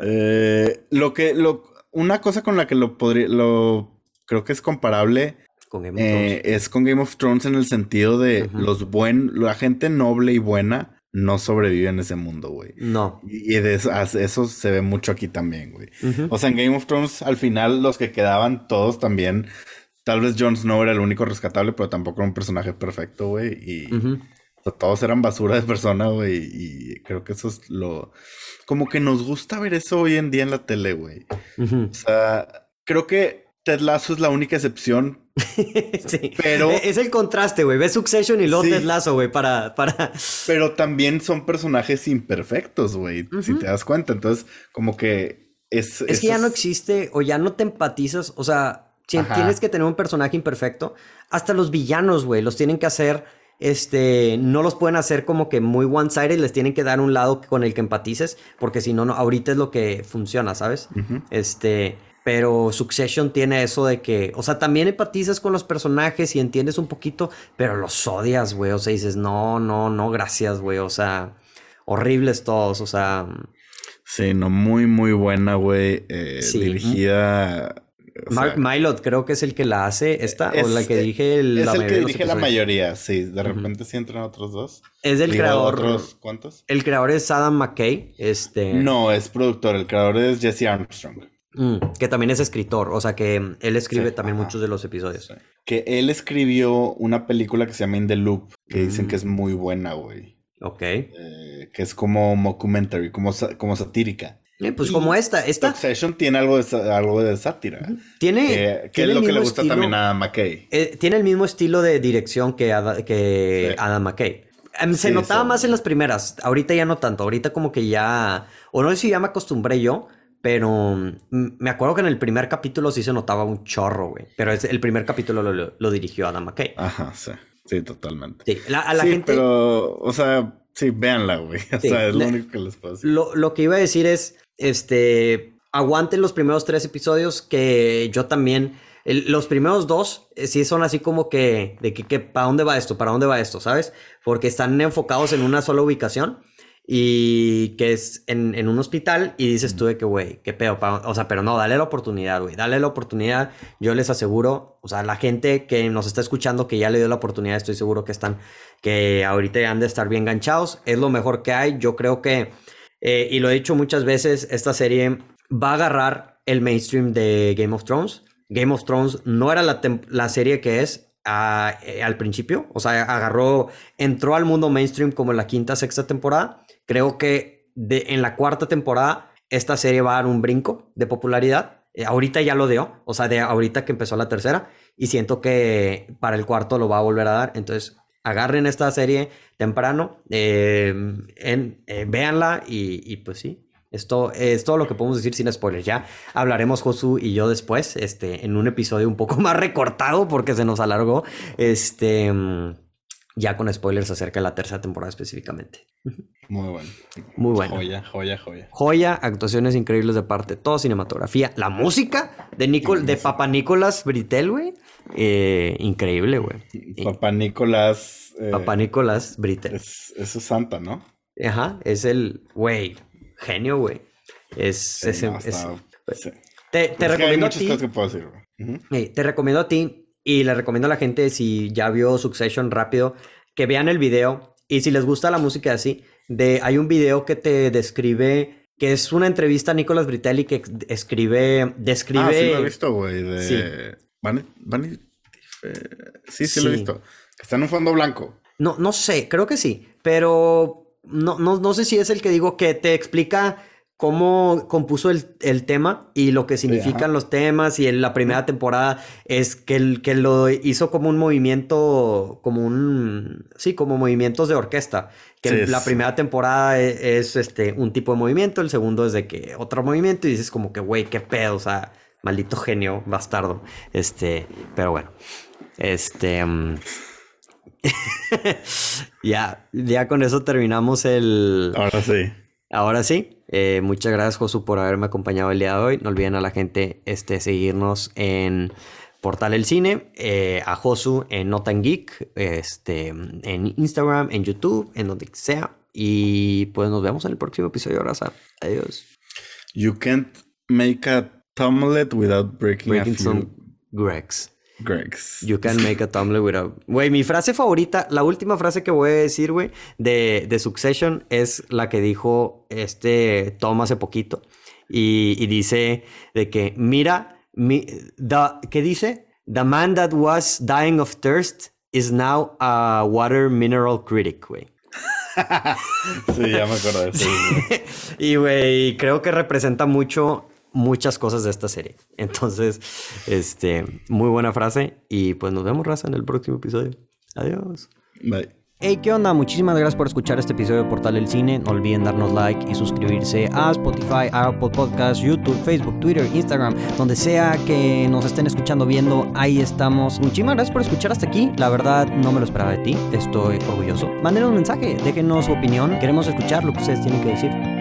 Eh, lo que, lo, una cosa con la que lo podría, lo creo que es comparable eh, es con Game of Thrones en el sentido de los buen, la gente noble y buena no sobrevive en ese mundo, güey. No. Y, de eso, se ve mucho aquí también, güey. O sea, en Game of Thrones, al final, los que quedaban todos también. Tal vez Jon Snow era el único rescatable, pero tampoco era un personaje perfecto, güey. Y todos eran basura de persona, güey. Y creo que eso es lo. Como que nos gusta ver eso hoy en día en la tele, güey. O sea, creo que Ted Lasso es la única excepción. sí. Pero. E-, es el contraste, güey. Ves Succession y luego Ted Lasso, güey, para, para. Pero también son personajes imperfectos, güey. Si te das cuenta. Entonces, como que es. Es que ya no existe o ya no te empatizas. O sea, tienes que tener un personaje imperfecto. Hasta los villanos, güey, los tienen que hacer este, no los pueden hacer como que muy one-sided, les tienen que dar un lado con el que empatices, porque si no, no ahorita es lo que funciona, ¿sabes? Este, pero Succession tiene eso de que, o sea, también empatizas con los personajes y entiendes un poquito, pero los odias, güey, o sea, dices, no, no, no, gracias, güey, o sea, horribles todos, o sea... Sí, no, muy, muy buena, güey, eh, dirigida Mark Mylod creo que es el que la hace, esta, o la que dije la Es el que dirige la mayoría, sí. De repente sí entran otros dos. Es del creador. Otros, ¿Cuántos? El creador es Adam McKay. Este... No, es productor. El creador es Jesse Armstrong. Mm, que también es escritor, o sea que él escribe también muchos de los episodios. Que él escribió una película que se llama In the Loop, que dicen mm. que es muy buena, güey. Ok. Eh, que es como mockumentary, como, como satírica. Eh, pues como esta, esta. Succession tiene algo de, algo de sátira. Tiene. Que, es lo que le gusta también a Adam McKay. Eh, tiene el mismo estilo de dirección que, que Adam McKay. Em, se notaba más en las primeras. Ahorita ya no tanto. Ahorita como que ya. O no sé si ya me acostumbré yo. Pero mm, me acuerdo que en el primer capítulo sí se notaba un chorro, güey. Pero el primer capítulo lo, dirigió Adam McKay. Ajá, sí. Sí, totalmente. Sí, a la gente. Pero, o sea, sí, véanla, güey. O sea, es lo único que les pasa. Lo, lo que iba a decir es este, aguanten los primeros tres episodios que yo también... los primeros dos eh, sí son así como que, de que, ¿para dónde va esto? ¿Para dónde va esto? ¿Sabes? Porque están enfocados en una sola ubicación y que es en, un hospital y dices tú de que, güey, qué pedo, o sea, pero no, dale la oportunidad, güey, dale la oportunidad, yo les aseguro, o sea, la gente que nos está escuchando que ya le dio la oportunidad, estoy seguro que están, que ahorita han de estar bien ganchados, es lo mejor que hay, yo creo que eh, y lo he dicho muchas veces, esta serie va a agarrar el mainstream de Game of Thrones. Game of Thrones no era la, serie que es eh, al principio, o sea, agarró, entró al mundo mainstream como en la quinta, sexta temporada. Creo que en la cuarta temporada esta serie va a dar un brinco de popularidad. Eh, ahorita ya lo dio, o sea, de ahorita que empezó la tercera, y siento que para el cuarto lo va a volver a dar. Entonces, agarren esta serie temprano, eh, en, eh, véanla y, pues sí. Esto es todo lo que podemos decir sin spoilers. Ya hablaremos Josu y yo después, este, en un episodio un poco más recortado porque se nos alargó, este, ya con spoilers acerca de la tercera temporada específicamente. Muy bueno. Muy bueno. Joya, joya, joya. Joya, actuaciones increíbles de parte, todo cinematografía, la música de Nicol, de Papa Nicolás Britel, güey. Eh, increíble, güey. Papá Nicolás. Eh, Papá Nicolás Britel. Es, es santa, ¿no? Ajá, es el, güey, genio, güey. Es, es, Te, te recomiendo a ti. Que puedo decir, te recomiendo a ti y le recomiendo a la gente si ya vio Succession rápido que vean el video y si les gusta la música así, de hay un video que te describe que es una entrevista a Nicolás Britelli que escribe describe Ah, sí lo he visto, güey, de sí, sí, lo he visto. Está en un fondo blanco. No, no sé, creo que sí, pero no, no, sé si es el que digo que te explica cómo compuso el, tema y lo que significan los temas y en la primera temporada es que, el, que lo hizo como un movimiento, como un, sí, como movimientos de orquesta, que la primera temporada e, es, este, un tipo de movimiento, el segundo es de que otro movimiento y dices como que, güey, qué pedo, o sea, Maldito genio, bastardo. Este, pero bueno. Este. Mm, ya, ya con eso terminamos el. Ahora sí. Ahora sí. Eh, muchas gracias, Josu, por haberme acompañado el día de hoy. No olviden a la gente este, seguirnos en Portal El Cine, eh, a Josu en Notan Geek, este, en Instagram, en YouTube, en donde sea. Y pues nos vemos en el próximo episodio. Abraza. Adiós. You can't make a Tomlet without breaking, a few... some Gregs. Gregs. You can make a tumbler without. Güey, mi frase favorita, la última frase que voy a decir, güey, de, de, Succession es la que dijo este Tom hace poquito. Y, y dice de que, mira, mi, the, ¿qué dice? The man that was dying of thirst is now a water mineral critic, güey. sí, ya me acuerdo de eso. y, güey, creo que representa mucho muchas cosas de esta serie. Entonces, este, muy buena frase y pues nos vemos, raza, en el próximo episodio. Adiós. Bye. Hey, ¿qué onda? Muchísimas gracias por escuchar este episodio de Portal del Cine. No olviden darnos like y suscribirse a Spotify, Apple Podcasts, YouTube, Facebook, Twitter, Instagram, donde sea que nos estén escuchando, viendo, ahí estamos. Muchísimas gracias por escuchar hasta aquí. La verdad, no me lo esperaba de ti. Estoy orgulloso. Mándenos un mensaje, déjenos su opinión. Queremos escuchar lo que ustedes tienen que decir.